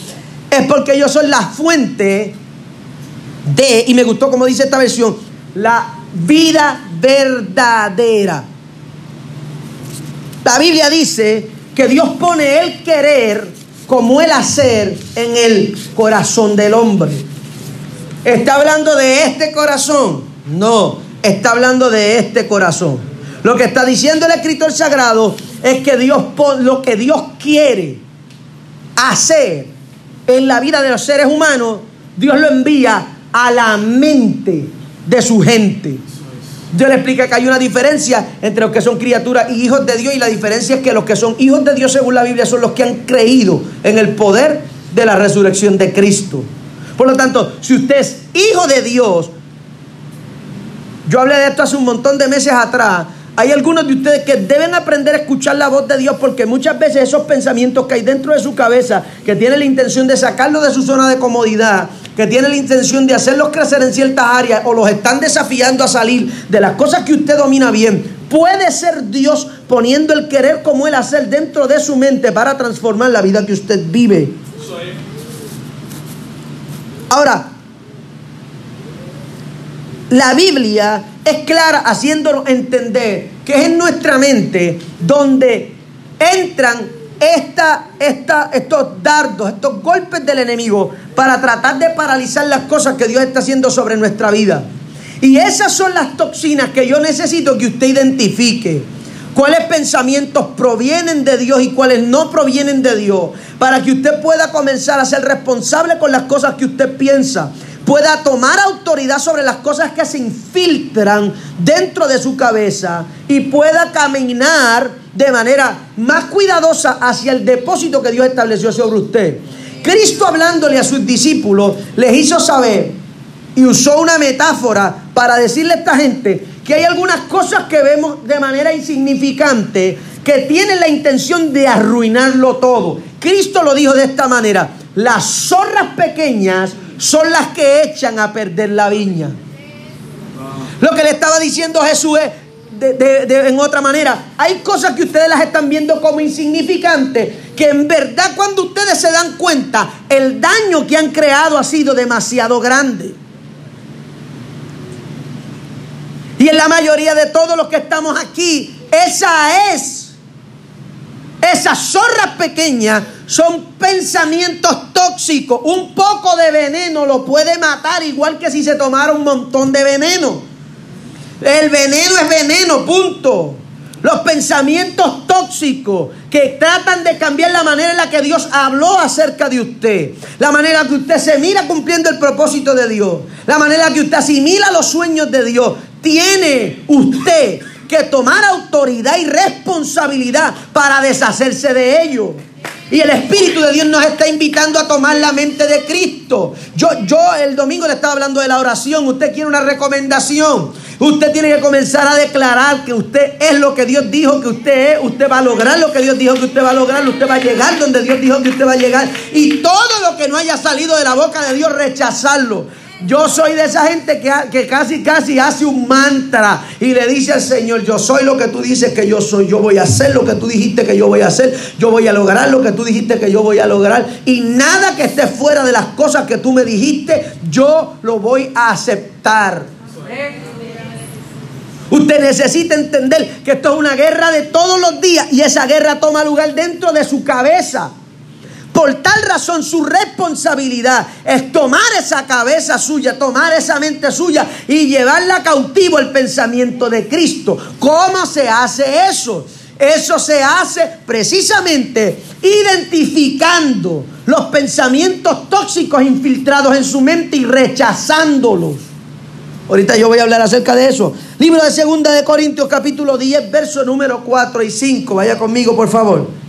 es porque ellos son la fuente de, y me gustó como dice esta versión, la vida verdadera. La Biblia dice que Dios pone el querer como el hacer en el corazón del hombre. ¿Está hablando de este corazón? No, está hablando de este corazón. Lo que está diciendo el escritor sagrado es que Dios lo que Dios quiere hacer en la vida de los seres humanos, Dios lo envía a la mente de su gente. Dios le explica que hay una diferencia entre los que son criaturas y hijos de Dios y la diferencia es que los que son hijos de Dios según la Biblia son los que han creído en el poder de la resurrección de Cristo. Por lo tanto, si usted es hijo de Dios, yo hablé de esto hace un montón de meses atrás, hay algunos de ustedes que deben aprender a escuchar la voz de Dios porque muchas veces esos pensamientos que hay dentro de su cabeza, que tiene la intención de sacarlo de su zona de comodidad, que tiene la intención de hacerlos crecer en ciertas áreas o los están desafiando a salir de las cosas que usted domina bien, puede ser Dios poniendo el querer como el hacer dentro de su mente para transformar la vida que usted vive. Ahora, la Biblia es clara haciéndonos entender que es en nuestra mente donde entran esta, esta, estos dardos, estos golpes del enemigo para tratar de paralizar las cosas que Dios está haciendo sobre nuestra vida. Y esas son las toxinas que yo necesito que usted identifique. Cuáles pensamientos provienen de Dios y cuáles no provienen de Dios. Para que usted pueda comenzar a ser responsable con las cosas que usted piensa pueda tomar autoridad sobre las cosas que se infiltran dentro de su cabeza y pueda caminar de manera más cuidadosa hacia el depósito que Dios estableció sobre usted. Cristo hablándole a sus discípulos les hizo saber y usó una metáfora para decirle a esta gente que hay algunas cosas que vemos de manera insignificante que tienen la intención de arruinarlo todo. Cristo lo dijo de esta manera, las zorras pequeñas son las que echan a perder la viña. Lo que le estaba diciendo Jesús es, en otra manera, hay cosas que ustedes las están viendo como insignificantes, que en verdad cuando ustedes se dan cuenta, el daño que han creado ha sido demasiado grande. Y en la mayoría de todos los que estamos aquí, esa es, esas zorras pequeñas son pensamientos tóxicos. Un poco de veneno lo puede matar igual que si se tomara un montón de veneno. El veneno es veneno, punto. Los pensamientos tóxicos que tratan de cambiar la manera en la que Dios habló acerca de usted. La manera que usted se mira cumpliendo el propósito de Dios. La manera que usted asimila los sueños de Dios. Tiene usted que tomar autoridad y responsabilidad para deshacerse de ellos. Y el Espíritu de Dios nos está invitando a tomar la mente de Cristo. Yo, yo el domingo le estaba hablando de la oración. Usted quiere una recomendación. Usted tiene que comenzar a declarar que usted es lo que Dios dijo que usted es. Usted va a lograr lo que Dios dijo que usted va a lograr. Usted va a llegar donde Dios dijo que usted va a llegar. Y todo lo que no haya salido de la boca de Dios, rechazarlo. Yo soy de esa gente que, que, casi, casi hace un mantra y le dice al Señor, yo soy lo que tú dices que yo soy, yo voy a hacer lo que tú dijiste que yo voy a hacer, yo voy a lograr lo que tú dijiste que yo voy a lograr y nada que esté fuera de las cosas que tú me dijiste, yo lo voy a aceptar. Usted necesita entender que esto es una guerra de todos los días y esa guerra toma lugar dentro de su cabeza. Por tal razón su responsabilidad es tomar esa cabeza suya, tomar esa mente suya y llevarla cautivo el pensamiento de Cristo. ¿Cómo se hace eso? Eso se hace precisamente identificando los pensamientos tóxicos infiltrados en su mente y rechazándolos. Ahorita yo voy a hablar acerca de eso. Libro de Segunda de Corintios capítulo 10, verso número 4 y 5. Vaya conmigo, por favor.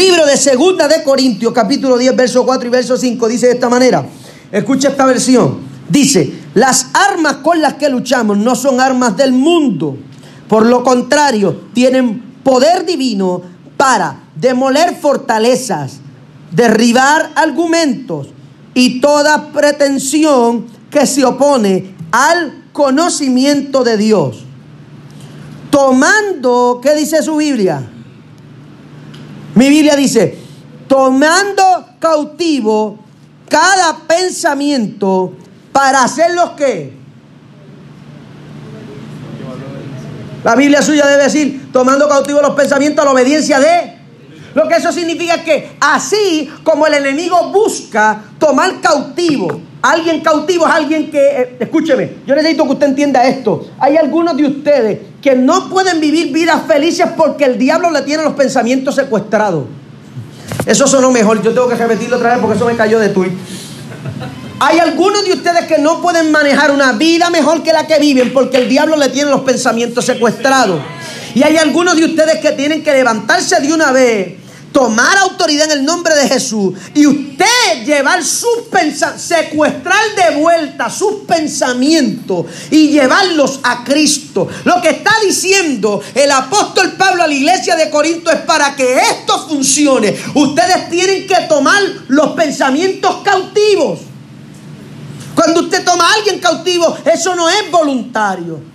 Libro de Segunda de Corintios, capítulo 10, verso 4 y verso 5, dice de esta manera. Escucha esta versión. Dice, las armas con las que luchamos no son armas del mundo. Por lo contrario, tienen poder divino para demoler fortalezas, derribar argumentos y toda pretensión que se opone al conocimiento de Dios. Tomando, ¿qué dice su Biblia? Mi Biblia dice, tomando cautivo cada pensamiento para hacer los que. La Biblia suya debe decir, tomando cautivo los pensamientos a la obediencia de... Lo que eso significa es que así como el enemigo busca tomar cautivo, alguien cautivo es alguien que, eh, escúcheme, yo necesito que usted entienda esto. Hay algunos de ustedes que no pueden vivir vidas felices porque el diablo le tiene los pensamientos secuestrados. Eso sonó mejor, yo tengo que repetirlo otra vez porque eso me cayó de tuit. Hay algunos de ustedes que no pueden manejar una vida mejor que la que viven porque el diablo le tiene los pensamientos secuestrados. Y hay algunos de ustedes que tienen que levantarse de una vez, tomar autoridad en el nombre de Jesús y usted llevar sus pensamientos, secuestrar de vuelta sus pensamientos y llevarlos a Cristo. Lo que está diciendo el apóstol Pablo a la iglesia de Corinto es para que esto funcione. Ustedes tienen que tomar los pensamientos cautivos. Cuando usted toma a alguien cautivo, eso no es voluntario.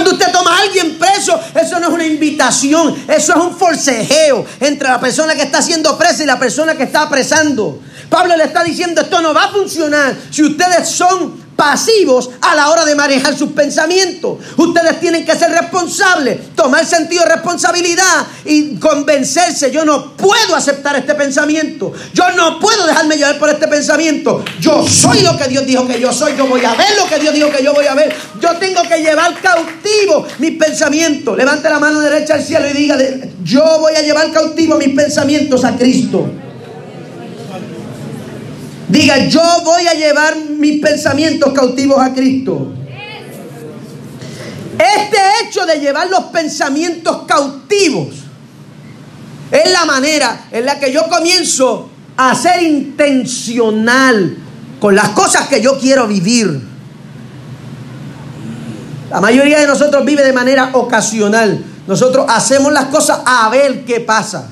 Cuando usted toma a alguien preso, eso no es una invitación, eso es un forcejeo entre la persona que está siendo presa y la persona que está apresando. Pablo le está diciendo, esto no va a funcionar si ustedes son pasivos a la hora de manejar sus pensamientos. Ustedes tienen que ser responsables, tomar sentido de responsabilidad y convencerse. Yo no puedo aceptar este pensamiento. Yo no puedo dejarme llevar por este pensamiento. Yo soy lo que Dios dijo que yo soy. Yo voy a ver lo que Dios dijo que yo voy a ver. Yo tengo que llevar cautivo mis pensamientos. Levante la mano derecha al cielo y diga, yo voy a llevar cautivo mis pensamientos a Cristo. Diga, yo voy a llevar mis pensamientos cautivos a Cristo. Este hecho de llevar los pensamientos cautivos es la manera en la que yo comienzo a ser intencional con las cosas que yo quiero vivir. La mayoría de nosotros vive de manera ocasional. Nosotros hacemos las cosas a ver qué pasa.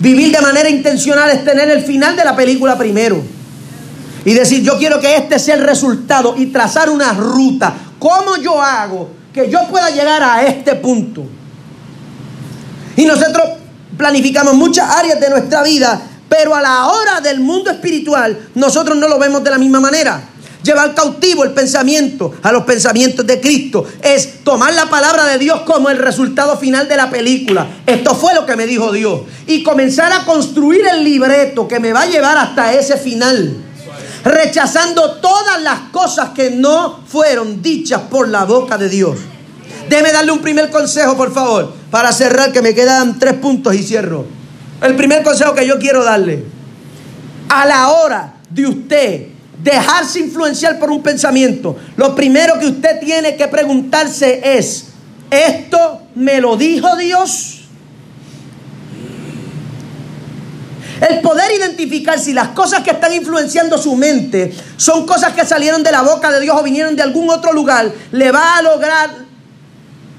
Vivir de manera intencional es tener el final de la película primero. Y decir, yo quiero que este sea el resultado y trazar una ruta. ¿Cómo yo hago que yo pueda llegar a este punto? Y nosotros planificamos muchas áreas de nuestra vida, pero a la hora del mundo espiritual nosotros no lo vemos de la misma manera llevar cautivo el pensamiento a los pensamientos de Cristo. Es tomar la palabra de Dios como el resultado final de la película. Esto fue lo que me dijo Dios. Y comenzar a construir el libreto que me va a llevar hasta ese final. Rechazando todas las cosas que no fueron dichas por la boca de Dios. Déjeme darle un primer consejo, por favor, para cerrar, que me quedan tres puntos y cierro. El primer consejo que yo quiero darle. A la hora de usted dejarse influenciar por un pensamiento, lo primero que usted tiene que preguntarse es, ¿esto me lo dijo Dios? El poder identificar si las cosas que están influenciando su mente son cosas que salieron de la boca de Dios o vinieron de algún otro lugar, le va a lograr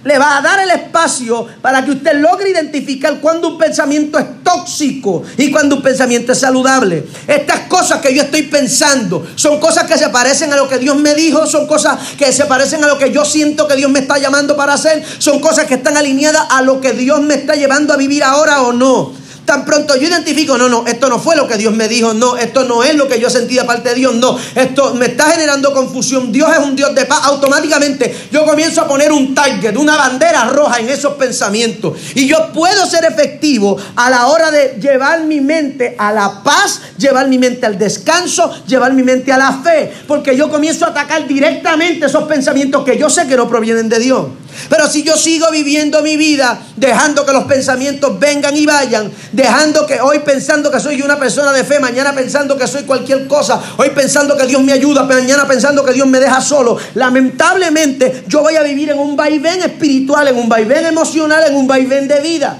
le va a dar el espacio para que usted logre identificar cuando un pensamiento es tóxico y cuando un pensamiento es saludable. Estas cosas que yo estoy pensando son cosas que se parecen a lo que Dios me dijo, son cosas que se parecen a lo que yo siento que Dios me está llamando para hacer, son cosas que están alineadas a lo que Dios me está llevando a vivir ahora o no. Tan pronto yo identifico, no, no, esto no fue lo que Dios me dijo, no, esto no es lo que yo sentí de parte de Dios, no, esto me está generando confusión, Dios es un Dios de paz, automáticamente yo comienzo a poner un target, una bandera roja en esos pensamientos. Y yo puedo ser efectivo a la hora de llevar mi mente a la paz, llevar mi mente al descanso, llevar mi mente a la fe, porque yo comienzo a atacar directamente esos pensamientos que yo sé que no provienen de Dios. Pero si yo sigo viviendo mi vida dejando que los pensamientos vengan y vayan, dejando que hoy pensando que soy una persona de fe, mañana pensando que soy cualquier cosa, hoy pensando que Dios me ayuda, mañana pensando que Dios me deja solo, lamentablemente yo voy a vivir en un vaivén espiritual, en un vaivén emocional, en un vaivén de vida.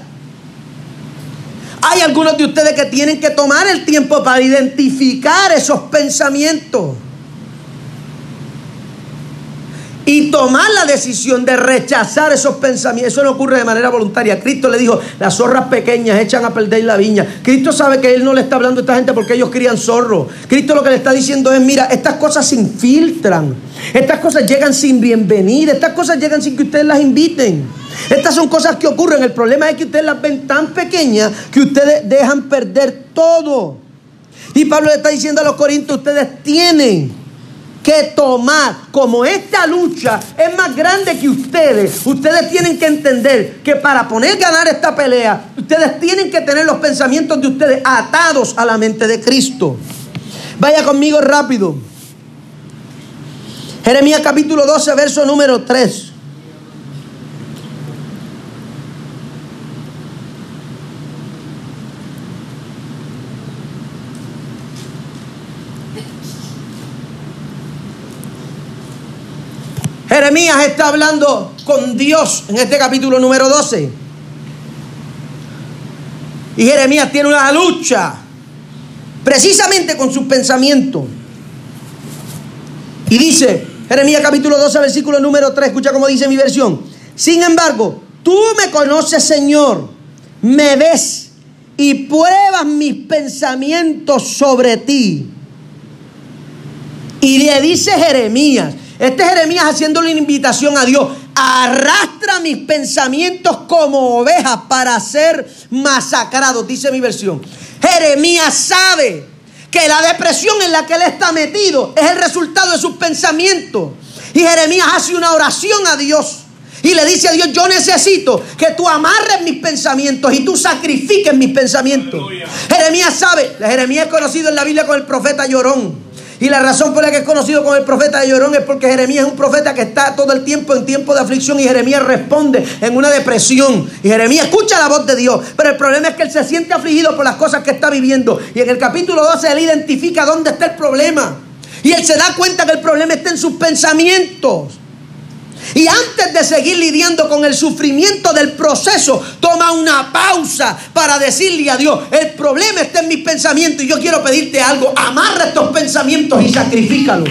Hay algunos de ustedes que tienen que tomar el tiempo para identificar esos pensamientos y tomar la decisión de rechazar esos pensamientos. Eso no ocurre de manera voluntaria. Cristo le dijo, las zorras pequeñas echan a perder la viña. Cristo sabe que Él no le está hablando a esta gente porque ellos crían zorros. Cristo lo que le está diciendo es, mira, estas cosas se infiltran. Estas cosas llegan sin bienvenida. Estas cosas llegan sin que ustedes las inviten. Estas son cosas que ocurren. El problema es que ustedes las ven tan pequeñas que ustedes dejan perder todo. Y Pablo le está diciendo a los corintios, ustedes tienen que tomar. Como esta lucha es más grande que ustedes, ustedes tienen que entender que para poner ganar esta pelea, ustedes tienen que tener los pensamientos de ustedes atados a la mente de Cristo. Vaya conmigo rápido. Jeremías capítulo 12, verso número 3. Jeremías está hablando con Dios en este capítulo número 12. Y Jeremías tiene una lucha precisamente con sus pensamientos. Y dice, Jeremías capítulo 12, versículo número 3, escucha cómo dice mi versión. Sin embargo, tú me conoces, Señor, me ves y pruebas mis pensamientos sobre ti. Y le dice Jeremías, este Jeremías haciéndole una invitación a Dios. Arrastra mis pensamientos como ovejas para ser masacrados, dice mi versión. Jeremías sabe que la depresión en la que él está metido es el resultado de sus pensamientos. Y Jeremías hace una oración a Dios. Y le dice a Dios, yo necesito que tú amarres mis pensamientos y tú sacrifiques mis pensamientos. Jeremías sabe, Jeremías es conocido en la Biblia con el profeta Llorón. Y la razón por la que es conocido como el profeta de Llorón es porque Jeremías es un profeta que está todo el tiempo en tiempo de aflicción y Jeremías responde en una depresión. Y Jeremías escucha la voz de Dios, pero el problema es que él se siente afligido por las cosas que está viviendo. Y en el capítulo 12 él identifica dónde está el problema. Y él se da cuenta que el problema está en sus pensamientos. Y antes de seguir lidiando con el sufrimiento del proceso, toma una pausa para decirle a Dios, el problema está en mis pensamientos y yo quiero pedirte algo, amarra estos pensamientos y sacrifícalos.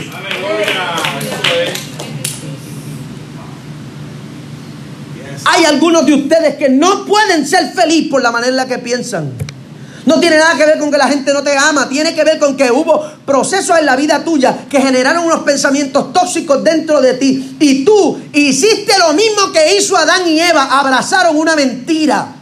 Hay algunos de ustedes que no pueden ser felices por la manera en la que piensan. No tiene nada que ver con que la gente no te ama, tiene que ver con que hubo procesos en la vida tuya que generaron unos pensamientos tóxicos dentro de ti. Y tú hiciste lo mismo que hizo Adán y Eva, abrazaron una mentira.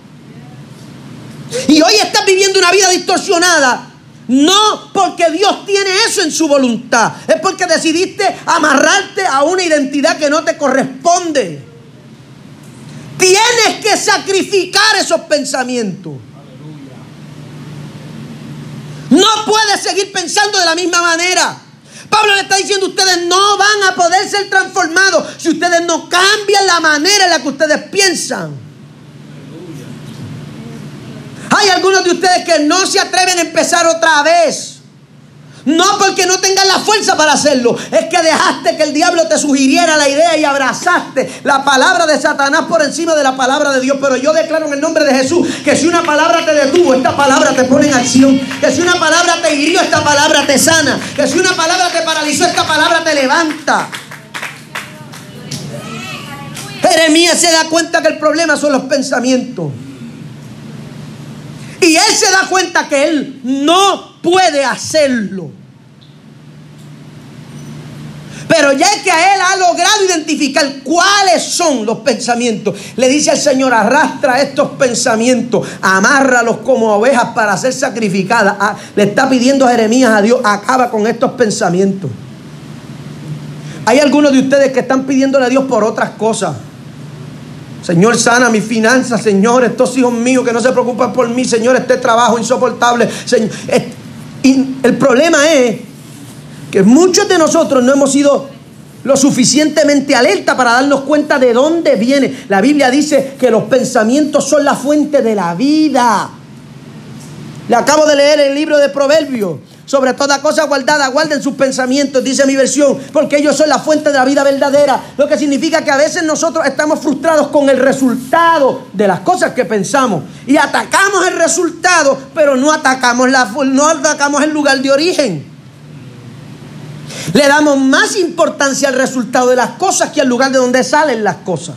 Y hoy estás viviendo una vida distorsionada. No porque Dios tiene eso en su voluntad, es porque decidiste amarrarte a una identidad que no te corresponde. Tienes que sacrificar esos pensamientos. No puede seguir pensando de la misma manera. Pablo le está diciendo, ustedes no van a poder ser transformados si ustedes no cambian la manera en la que ustedes piensan. Hay algunos de ustedes que no se atreven a empezar otra vez. No porque no tengas la fuerza para hacerlo. Es que dejaste que el diablo te sugiriera la idea y abrazaste la palabra de Satanás por encima de la palabra de Dios. Pero yo declaro en el nombre de Jesús que si una palabra te detuvo, esta palabra te pone en acción. Que si una palabra te hirió, esta palabra te sana. Que si una palabra te paralizó, esta palabra te levanta. Jeremías se da cuenta que el problema son los pensamientos. Y él se da cuenta que él no puede hacerlo. Pero ya que a él ha logrado identificar cuáles son los pensamientos, le dice al Señor, arrastra estos pensamientos, amárralos como ovejas para ser sacrificadas. Ah, le está pidiendo Jeremías a Dios, acaba con estos pensamientos. Hay algunos de ustedes que están pidiéndole a Dios por otras cosas. Señor, sana mis finanzas, Señor, estos hijos míos que no se preocupan por mí, Señor, este trabajo insoportable. Señor, y el problema es que muchos de nosotros no hemos sido lo suficientemente alerta para darnos cuenta de dónde viene. La Biblia dice que los pensamientos son la fuente de la vida. Le acabo de leer el libro de Proverbios. Sobre toda cosa guardada, guarden sus pensamientos, dice mi versión, porque ellos son la fuente de la vida verdadera. Lo que significa que a veces nosotros estamos frustrados con el resultado de las cosas que pensamos y atacamos el resultado, pero no atacamos, la, no atacamos el lugar de origen. Le damos más importancia al resultado de las cosas que al lugar de donde salen las cosas.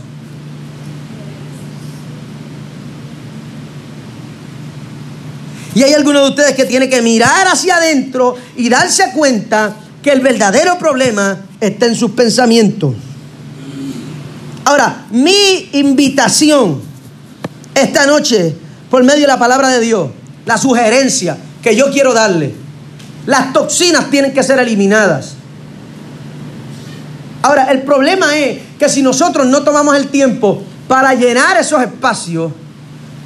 Y hay algunos de ustedes que tienen que mirar hacia adentro y darse cuenta que el verdadero problema está en sus pensamientos. Ahora, mi invitación esta noche, por medio de la palabra de Dios, la sugerencia que yo quiero darle, las toxinas tienen que ser eliminadas. Ahora, el problema es que si nosotros no tomamos el tiempo para llenar esos espacios,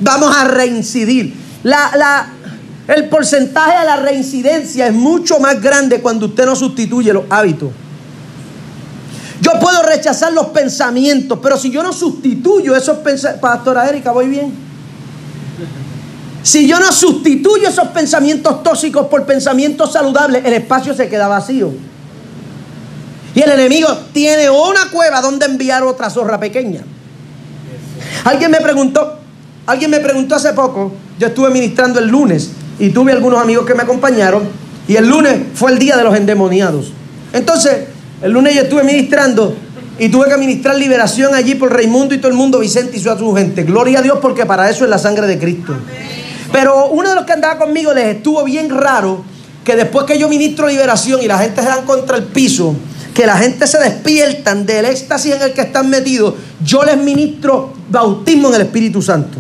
vamos a reincidir. La, la, el porcentaje de la reincidencia es mucho más grande cuando usted no sustituye los hábitos. Yo puedo rechazar los pensamientos, pero si yo no sustituyo esos pensamientos, Pastora Erika, voy bien. Si yo no sustituyo esos pensamientos tóxicos por pensamientos saludables, el espacio se queda vacío. Y el enemigo tiene una cueva donde enviar otra zorra pequeña. Alguien me preguntó, alguien me preguntó hace poco, yo estuve ministrando el lunes y tuve algunos amigos que me acompañaron y el lunes fue el día de los endemoniados. Entonces, el lunes yo estuve ministrando y tuve que ministrar liberación allí por Raimundo y todo el mundo, Vicente y su gente. Gloria a Dios porque para eso es la sangre de Cristo. Pero uno de los que andaba conmigo les estuvo bien raro que después que yo ministro liberación y la gente se dan contra el piso, que la gente se despiertan del éxtasis en el que están metidos, yo les ministro bautismo en el Espíritu Santo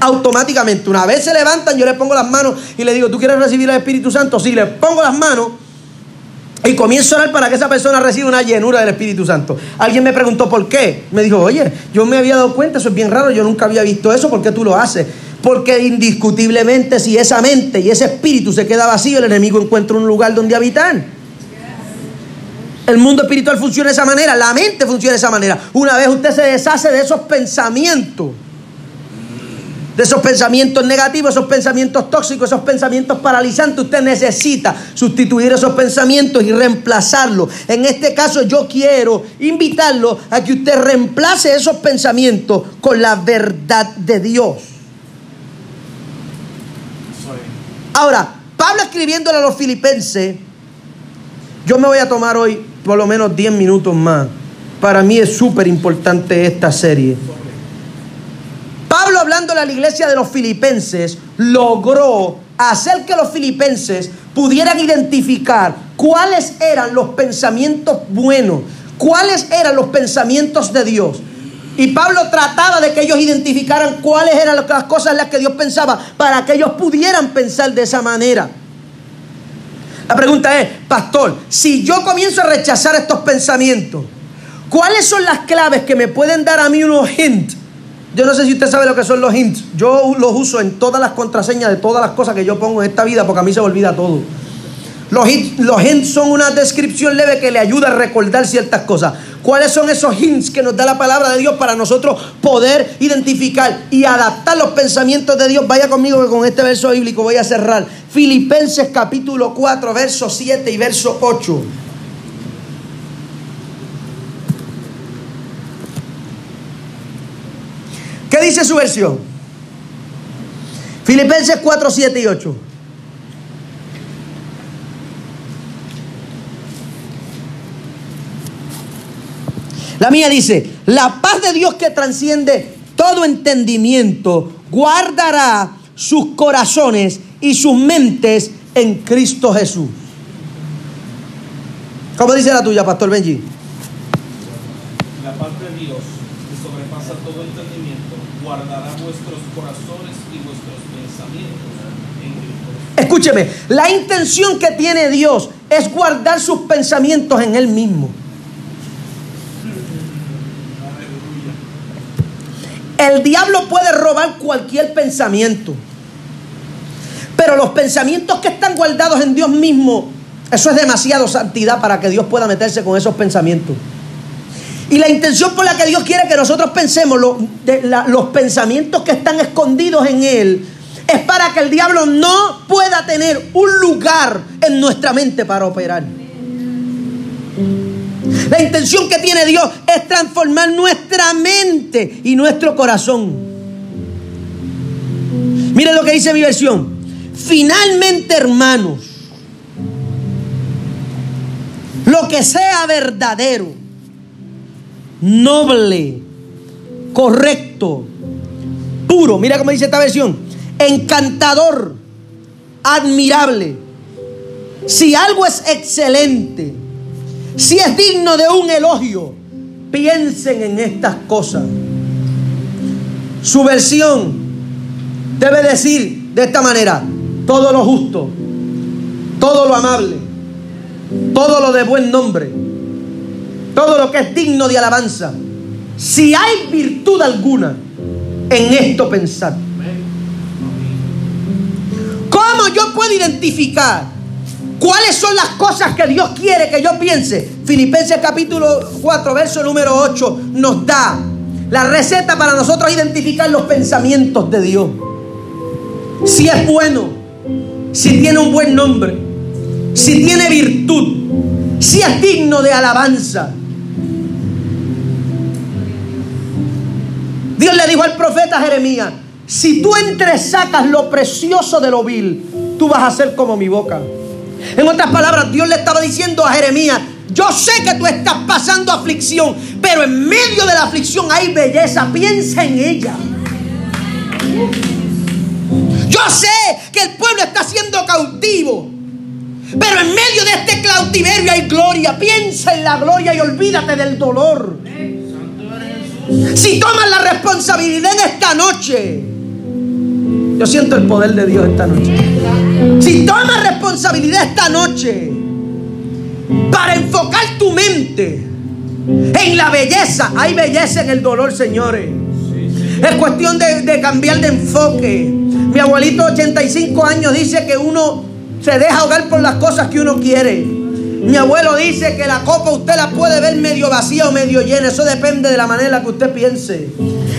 automáticamente. Una vez se levantan, yo les pongo las manos y le digo, ¿tú quieres recibir el Espíritu Santo? Sí, le pongo las manos y comienzo a orar para que esa persona reciba una llenura del Espíritu Santo. Alguien me preguntó por qué. Me dijo, oye, yo me había dado cuenta, eso es bien raro, yo nunca había visto eso, ¿por qué tú lo haces? Porque indiscutiblemente si esa mente y ese espíritu se queda vacío, el enemigo encuentra un lugar donde habitar. El mundo espiritual funciona de esa manera, la mente funciona de esa manera. Una vez usted se deshace de esos pensamientos, de esos pensamientos negativos, esos pensamientos tóxicos, esos pensamientos paralizantes. Usted necesita sustituir esos pensamientos y reemplazarlos. En este caso yo quiero invitarlo a que usted reemplace esos pensamientos con la verdad de Dios. Ahora, Pablo escribiéndole a los filipenses, yo me voy a tomar hoy por lo menos 10 minutos más. Para mí es súper importante esta serie. A la iglesia de los filipenses logró hacer que los filipenses pudieran identificar cuáles eran los pensamientos buenos, cuáles eran los pensamientos de Dios. Y Pablo trataba de que ellos identificaran cuáles eran las cosas en las que Dios pensaba para que ellos pudieran pensar de esa manera. La pregunta es, pastor, si yo comienzo a rechazar estos pensamientos, ¿cuáles son las claves que me pueden dar a mí unos hints yo no sé si usted sabe lo que son los hints. Yo los uso en todas las contraseñas de todas las cosas que yo pongo en esta vida porque a mí se me olvida todo. Los hints, son una descripción leve que le ayuda a recordar ciertas cosas. ¿Cuáles son esos hints que nos da la palabra de Dios para nosotros poder identificar y adaptar los pensamientos de Dios? Vaya conmigo que con este verso bíblico voy a cerrar. Filipenses capítulo 4, verso 7 y verso 8. ¿Qué dice su versión? Filipenses 4, 7 y 8. La mía dice, la paz de Dios que transciende todo entendimiento guardará sus corazones y sus mentes en Cristo Jesús. ¿Cómo dice la tuya, Pastor Benji? La paz de Dios que sobrepasa todo entendimiento guardará vuestros corazones y vuestros pensamientos en Cristo. Escúcheme, la intención que tiene Dios es guardar sus pensamientos en Él mismo. El diablo puede robar cualquier pensamiento. Pero los pensamientos que están guardados en Dios mismo, eso es demasiado santidad para que Dios pueda meterse con esos pensamientos. Y la intención por la que Dios quiere que nosotros pensemos, los pensamientos que están escondidos en Él, es para que el diablo no pueda tener un lugar en nuestra mente para operar. La intención que tiene Dios es transformar nuestra mente y nuestro corazón. Miren lo que dice mi versión. Finalmente, hermanos, lo que sea verdadero, noble, correcto, puro. Mira cómo dice esta versión. Encantador, admirable. Si algo es excelente, si es digno de un elogio, piensen en estas cosas. Su versión debe decir de esta manera, todo lo justo, todo lo amable, todo lo de buen nombre, todo lo que es digno de alabanza. Si hay virtud alguna, en esto pensar. ¿Cómo yo puedo identificar cuáles son las cosas que Dios quiere que yo piense? Filipenses capítulo 4, verso número 8 nos da la receta para nosotros identificar los pensamientos de Dios. Si es bueno, si tiene un buen nombre, si tiene virtud, si es digno de alabanza. Dios le dijo al profeta Jeremías, si tú sacas lo precioso de lo vil, tú vas a ser como mi boca. En otras palabras, Dios le estaba diciendo a Jeremías, yo sé que tú estás pasando aflicción, pero en medio de la aflicción hay belleza, piensa en ella. Yo sé que el pueblo está siendo cautivo. Pero en medio de este cautiverio hay gloria. Piensa en la gloria y olvídate del dolor. Si tomas la responsabilidad de esta noche, yo siento el poder de Dios esta noche. Si tomas responsabilidad esta noche para enfocar tu mente en la belleza, hay belleza en el dolor, señores. Es cuestión de, de cambiar de enfoque. Mi abuelito, 85 años, dice que uno se deja ahogar por las cosas que uno quiere. Mi abuelo dice que la copa usted la puede ver medio vacía o medio llena. Eso depende de la manera que usted piense.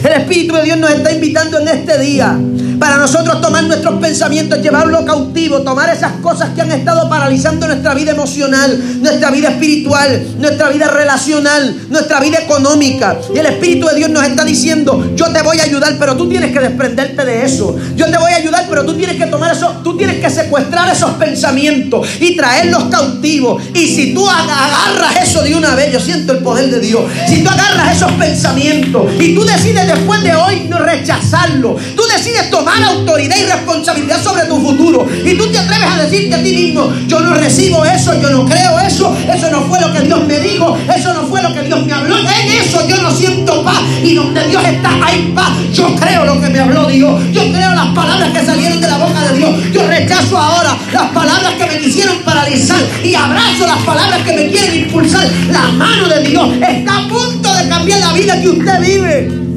El Espíritu de Dios nos está invitando en este día para nosotros tomar nuestros pensamientos, llevarlo cautivo, tomar esas cosas que han estado paralizando nuestra vida emocional, nuestra vida espiritual, nuestra vida relacional, nuestra vida económica. Y el Espíritu de Dios nos está diciendo, yo te voy a ayudar, pero tú tienes que desprenderte de eso. Yo te voy a ayudar, pero tú tienes que tomar eso, tú tienes que secuestrar esos pensamientos y traerlos cautivos. Y si tú agarras eso de una vez, yo siento el poder de Dios. Si tú agarras esos pensamientos y tú decides después de hoy no rechazarlo, tú decides tomar autoridad y responsabilidad sobre tu futuro. Y tú te atreves a decirte a ti mismo, yo no recibo eso, yo no creo eso, eso no fue lo que Dios me dijo, eso no fue lo que Dios me habló. En eso yo no siento paz. Y donde Dios está, hay paz. Yo creo lo que me habló Dios. Yo creo las palabras que salieron de la boca de Dios. Yo rechazo ahora las palabras que me quisieron paralizar. Y abrazo las palabras que me quieren impulsar. La mano de Dios está a punto de cambiar la vida que usted vive.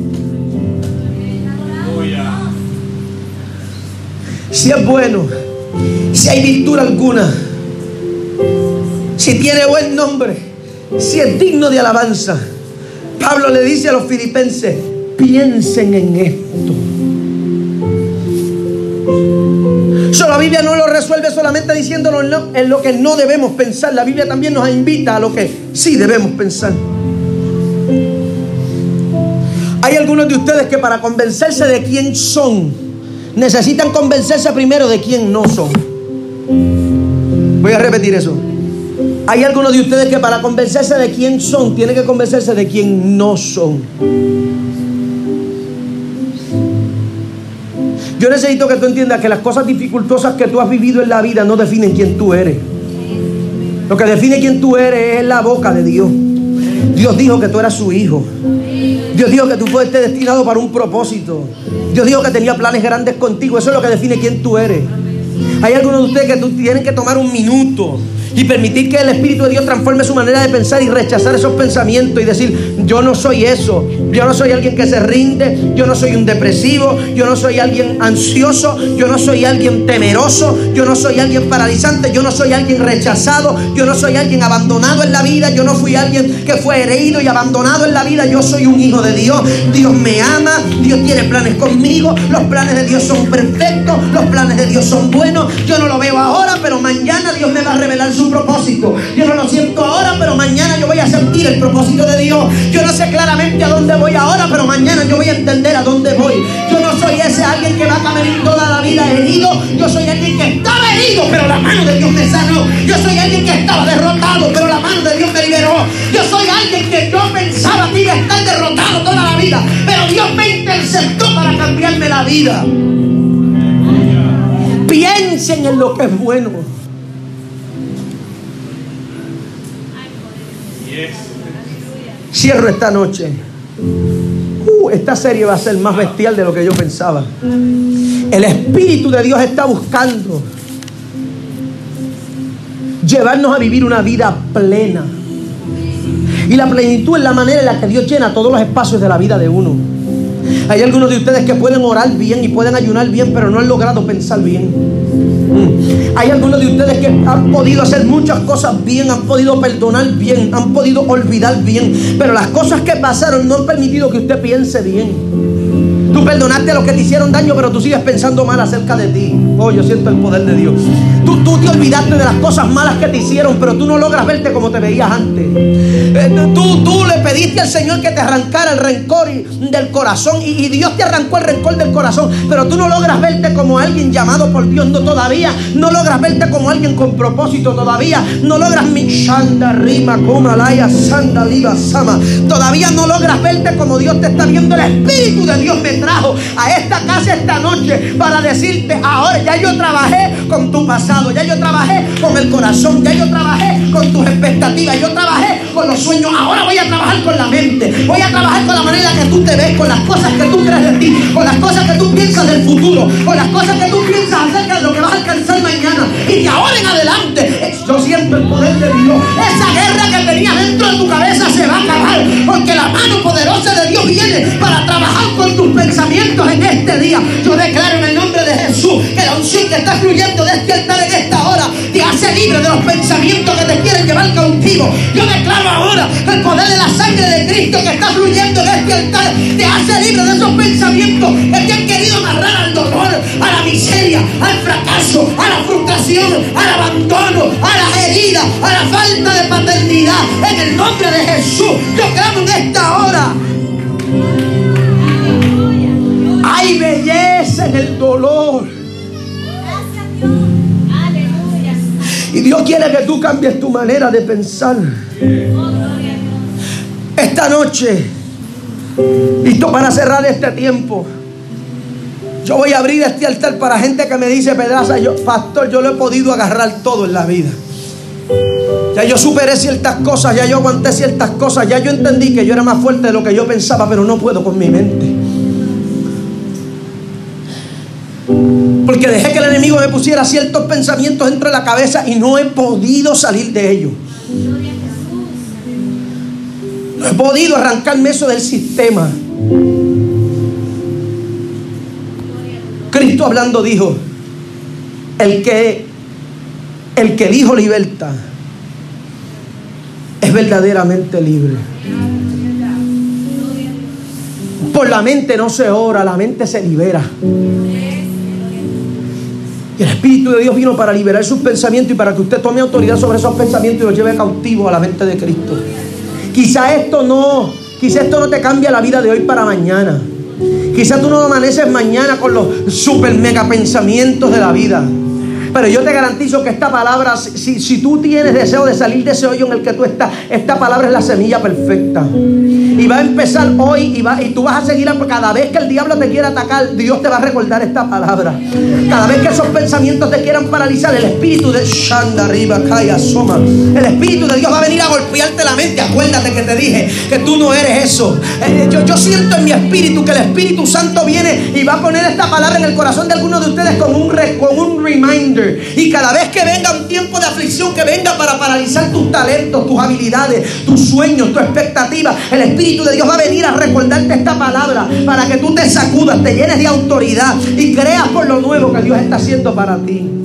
Si es bueno, si hay virtud alguna, si tiene buen nombre, si es digno de alabanza. Pablo le dice a los filipenses, piensen en esto. Solo la Biblia no lo resuelve solamente diciéndonos en lo que no debemos pensar. La Biblia también nos invita a lo que sí debemos pensar. Hay algunos de ustedes que para convencerse de quién son, necesitan convencerse primero de quién no son. Voy a repetir eso. Hay algunos de ustedes que para convencerse de quién son, tienen que convencerse de quién no son. Yo necesito que tú entiendas que las cosas dificultosas que tú has vivido en la vida no definen quién tú eres. Lo que define quién tú eres es la boca de Dios. Dios dijo que tú eras su hijo. Dios dijo que tú fuiste destinado para un propósito. Dios dijo que tenía planes grandes contigo. Eso es lo que define quién tú eres. Hay algunos de ustedes que tú tienen que tomar un minuto y permitir que el Espíritu de Dios transforme su manera de pensar y rechazar esos pensamientos y decir, yo no soy eso, yo no soy alguien que se rinde, yo no soy un depresivo, yo no soy alguien ansioso, yo no soy alguien temeroso, yo no soy alguien paralizante, yo no soy alguien rechazado, yo no soy alguien abandonado en la vida, yo no fui alguien que fue herido y abandonado en la vida, yo soy un hijo de Dios, Dios me ama, Dios tiene planes conmigo, los planes de Dios son perfectos, los planes de Dios son buenos, yo no lo veo ahora, pero mañana Dios me va a revelar su su propósito. Yo no lo siento ahora, pero mañana yo voy a sentir el propósito de Dios. Yo no sé claramente a dónde voy ahora, pero mañana yo voy a entender a dónde voy. Yo no soy ese alguien que va a caminar toda la vida herido. Yo soy alguien que estaba herido, pero la mano de Dios me sanó. Yo soy alguien que estaba derrotado, pero la mano de Dios me liberó. Yo soy alguien que yo pensaba que iba a estar derrotado toda la vida, pero Dios me interceptó para cambiarme la vida. Piensen en lo que es bueno. Cierro esta noche. Uh, esta serie va a ser más bestial de lo que yo pensaba. El Espíritu de Dios está buscando llevarnos a vivir una vida plena. Y la plenitud es la manera en la que Dios llena todos los espacios de la vida de uno. Hay algunos de ustedes que pueden orar bien y pueden ayunar bien, pero no han logrado pensar bien. Mm. Hay algunos de ustedes que han podido hacer muchas cosas bien, han podido perdonar bien, han podido olvidar bien, pero las cosas que pasaron no han permitido que usted piense bien. Tú perdonaste a los que te hicieron daño, pero tú sigues pensando mal acerca de ti. Oh, yo siento el poder de Dios. Tú, tú te olvidaste de las cosas malas que te hicieron, pero tú no logras verte como te veías antes. Eh, tú, tú le pediste al Señor que te arrancara el rencor del corazón y, Dios te arrancó el rencor del corazón, pero tú no logras verte como alguien llamado por Dios no, todavía. No logras verte como alguien con propósito todavía. No logras mi shanda rima como laya sanda viva sama. Todavía no logras verte como Dios te está viendo. El Espíritu de Dios me trajo a esta casa esta noche para decirte, ahora ya yo trabajé con tu pasado, ya yo trabajé con el corazón, ya yo trabajé con tus expectativas, yo trabajé con los sueños, ahora voy a trabajar con la mente, voy a trabajar con la manera que tú te ves, con las cosas que tú crees de ti, con las cosas que tú piensas del futuro, con las cosas que tú piensas acerca de lo que vas a alcanzar mañana. Y de ahora en adelante, yo siento el poder de Dios. Esa guerra que tenía dentro de tu cabeza se va a acabar, porque la mano poderosa de Dios viene para trabajar con tus pensamientos en este día. Yo declaro en el Jesús que la unción que está fluyendo de este altar en esta hora te hace libre de los pensamientos que te quieren llevar cautivo. Yo declaro ahora el poder de la sangre de Cristo que está fluyendo en este altar te hace libre de esos pensamientos que te han querido amarrar al dolor, a la miseria, al fracaso, a la frustración, al abandono, a las heridas, a la falta de paternidad. En el nombre de Jesús, yo clamo en esta hora el dolor. Y Dios quiere que tú cambies tu manera de pensar. Esta noche, listo para cerrar este tiempo. Yo voy a abrir este altar para gente que me dice, Pedraza, yo, pastor, yo lo he podido agarrar todo en la vida. Ya yo superé ciertas cosas, ya yo aguanté ciertas cosas, ya yo entendí que yo era más fuerte de lo que yo pensaba, pero no puedo con mi mente. Porque dejé que el enemigo me pusiera ciertos pensamientos dentro de la cabeza y no he podido salir de ellos. No he podido arrancarme eso del sistema. Cristo hablando dijo, el que el que el Hijo liberta es verdaderamente libre. Por la mente no se ora, la mente se libera. El Espíritu de Dios vino para liberar sus pensamientos y para que usted tome autoridad sobre esos pensamientos y los lleve cautivo a la mente de Cristo. Quizá esto no, quizá esto no te cambia la vida de hoy para mañana. Quizá tú no amaneces mañana con los super mega pensamientos de la vida. Pero yo te garantizo que esta palabra, si, si, tú tienes deseo de salir de ese hoyo en el que tú estás, esta palabra es la semilla perfecta. Y va a empezar hoy y, va, y tú vas a seguir, cada vez que el diablo te quiera atacar, Dios te va a recordar esta palabra. Cada vez que esos pensamientos te quieran paralizar, el espíritu de Shanda arriba, cae, asoma. El espíritu de Dios va a venir a golpearte la mente. Acuérdate que te dije que tú no eres eso. Eh, yo, yo siento en mi espíritu que el Espíritu Santo viene y va a poner esta palabra en el corazón de algunos de ustedes como un, con un reminder y cada vez que venga un tiempo de aflicción, que venga para paralizar tus talentos, tus habilidades, tus sueños, tu expectativa, el Espíritu de Dios va a venir a recordarte esta palabra para que tú te sacudas, te llenes de autoridad y creas por lo nuevo que Dios está haciendo para ti.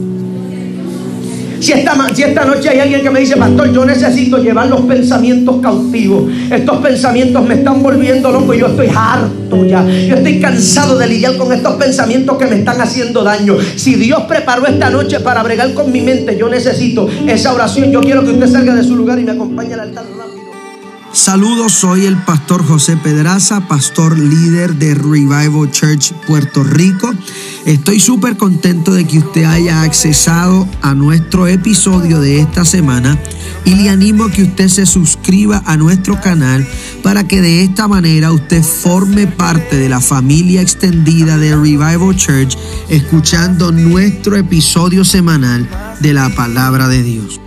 Si esta, noche hay alguien que me dice, pastor, yo necesito llevar los pensamientos cautivos. Estos pensamientos me están volviendo loco y yo estoy harto ya. Yo estoy cansado de lidiar con estos pensamientos que me están haciendo daño. Si Dios preparó esta noche para bregar con mi mente, yo necesito esa oración. Yo quiero que usted salga de su lugar y me acompañe al altar. Saludos, soy el pastor José Pedraza, pastor líder de Revival Church Puerto Rico. Estoy súper contento de que usted haya accesado a nuestro episodio de esta semana y le animo que usted se suscriba a nuestro canal para que de esta manera usted forme parte de la familia extendida de Revival Church escuchando nuestro episodio semanal de la palabra de Dios.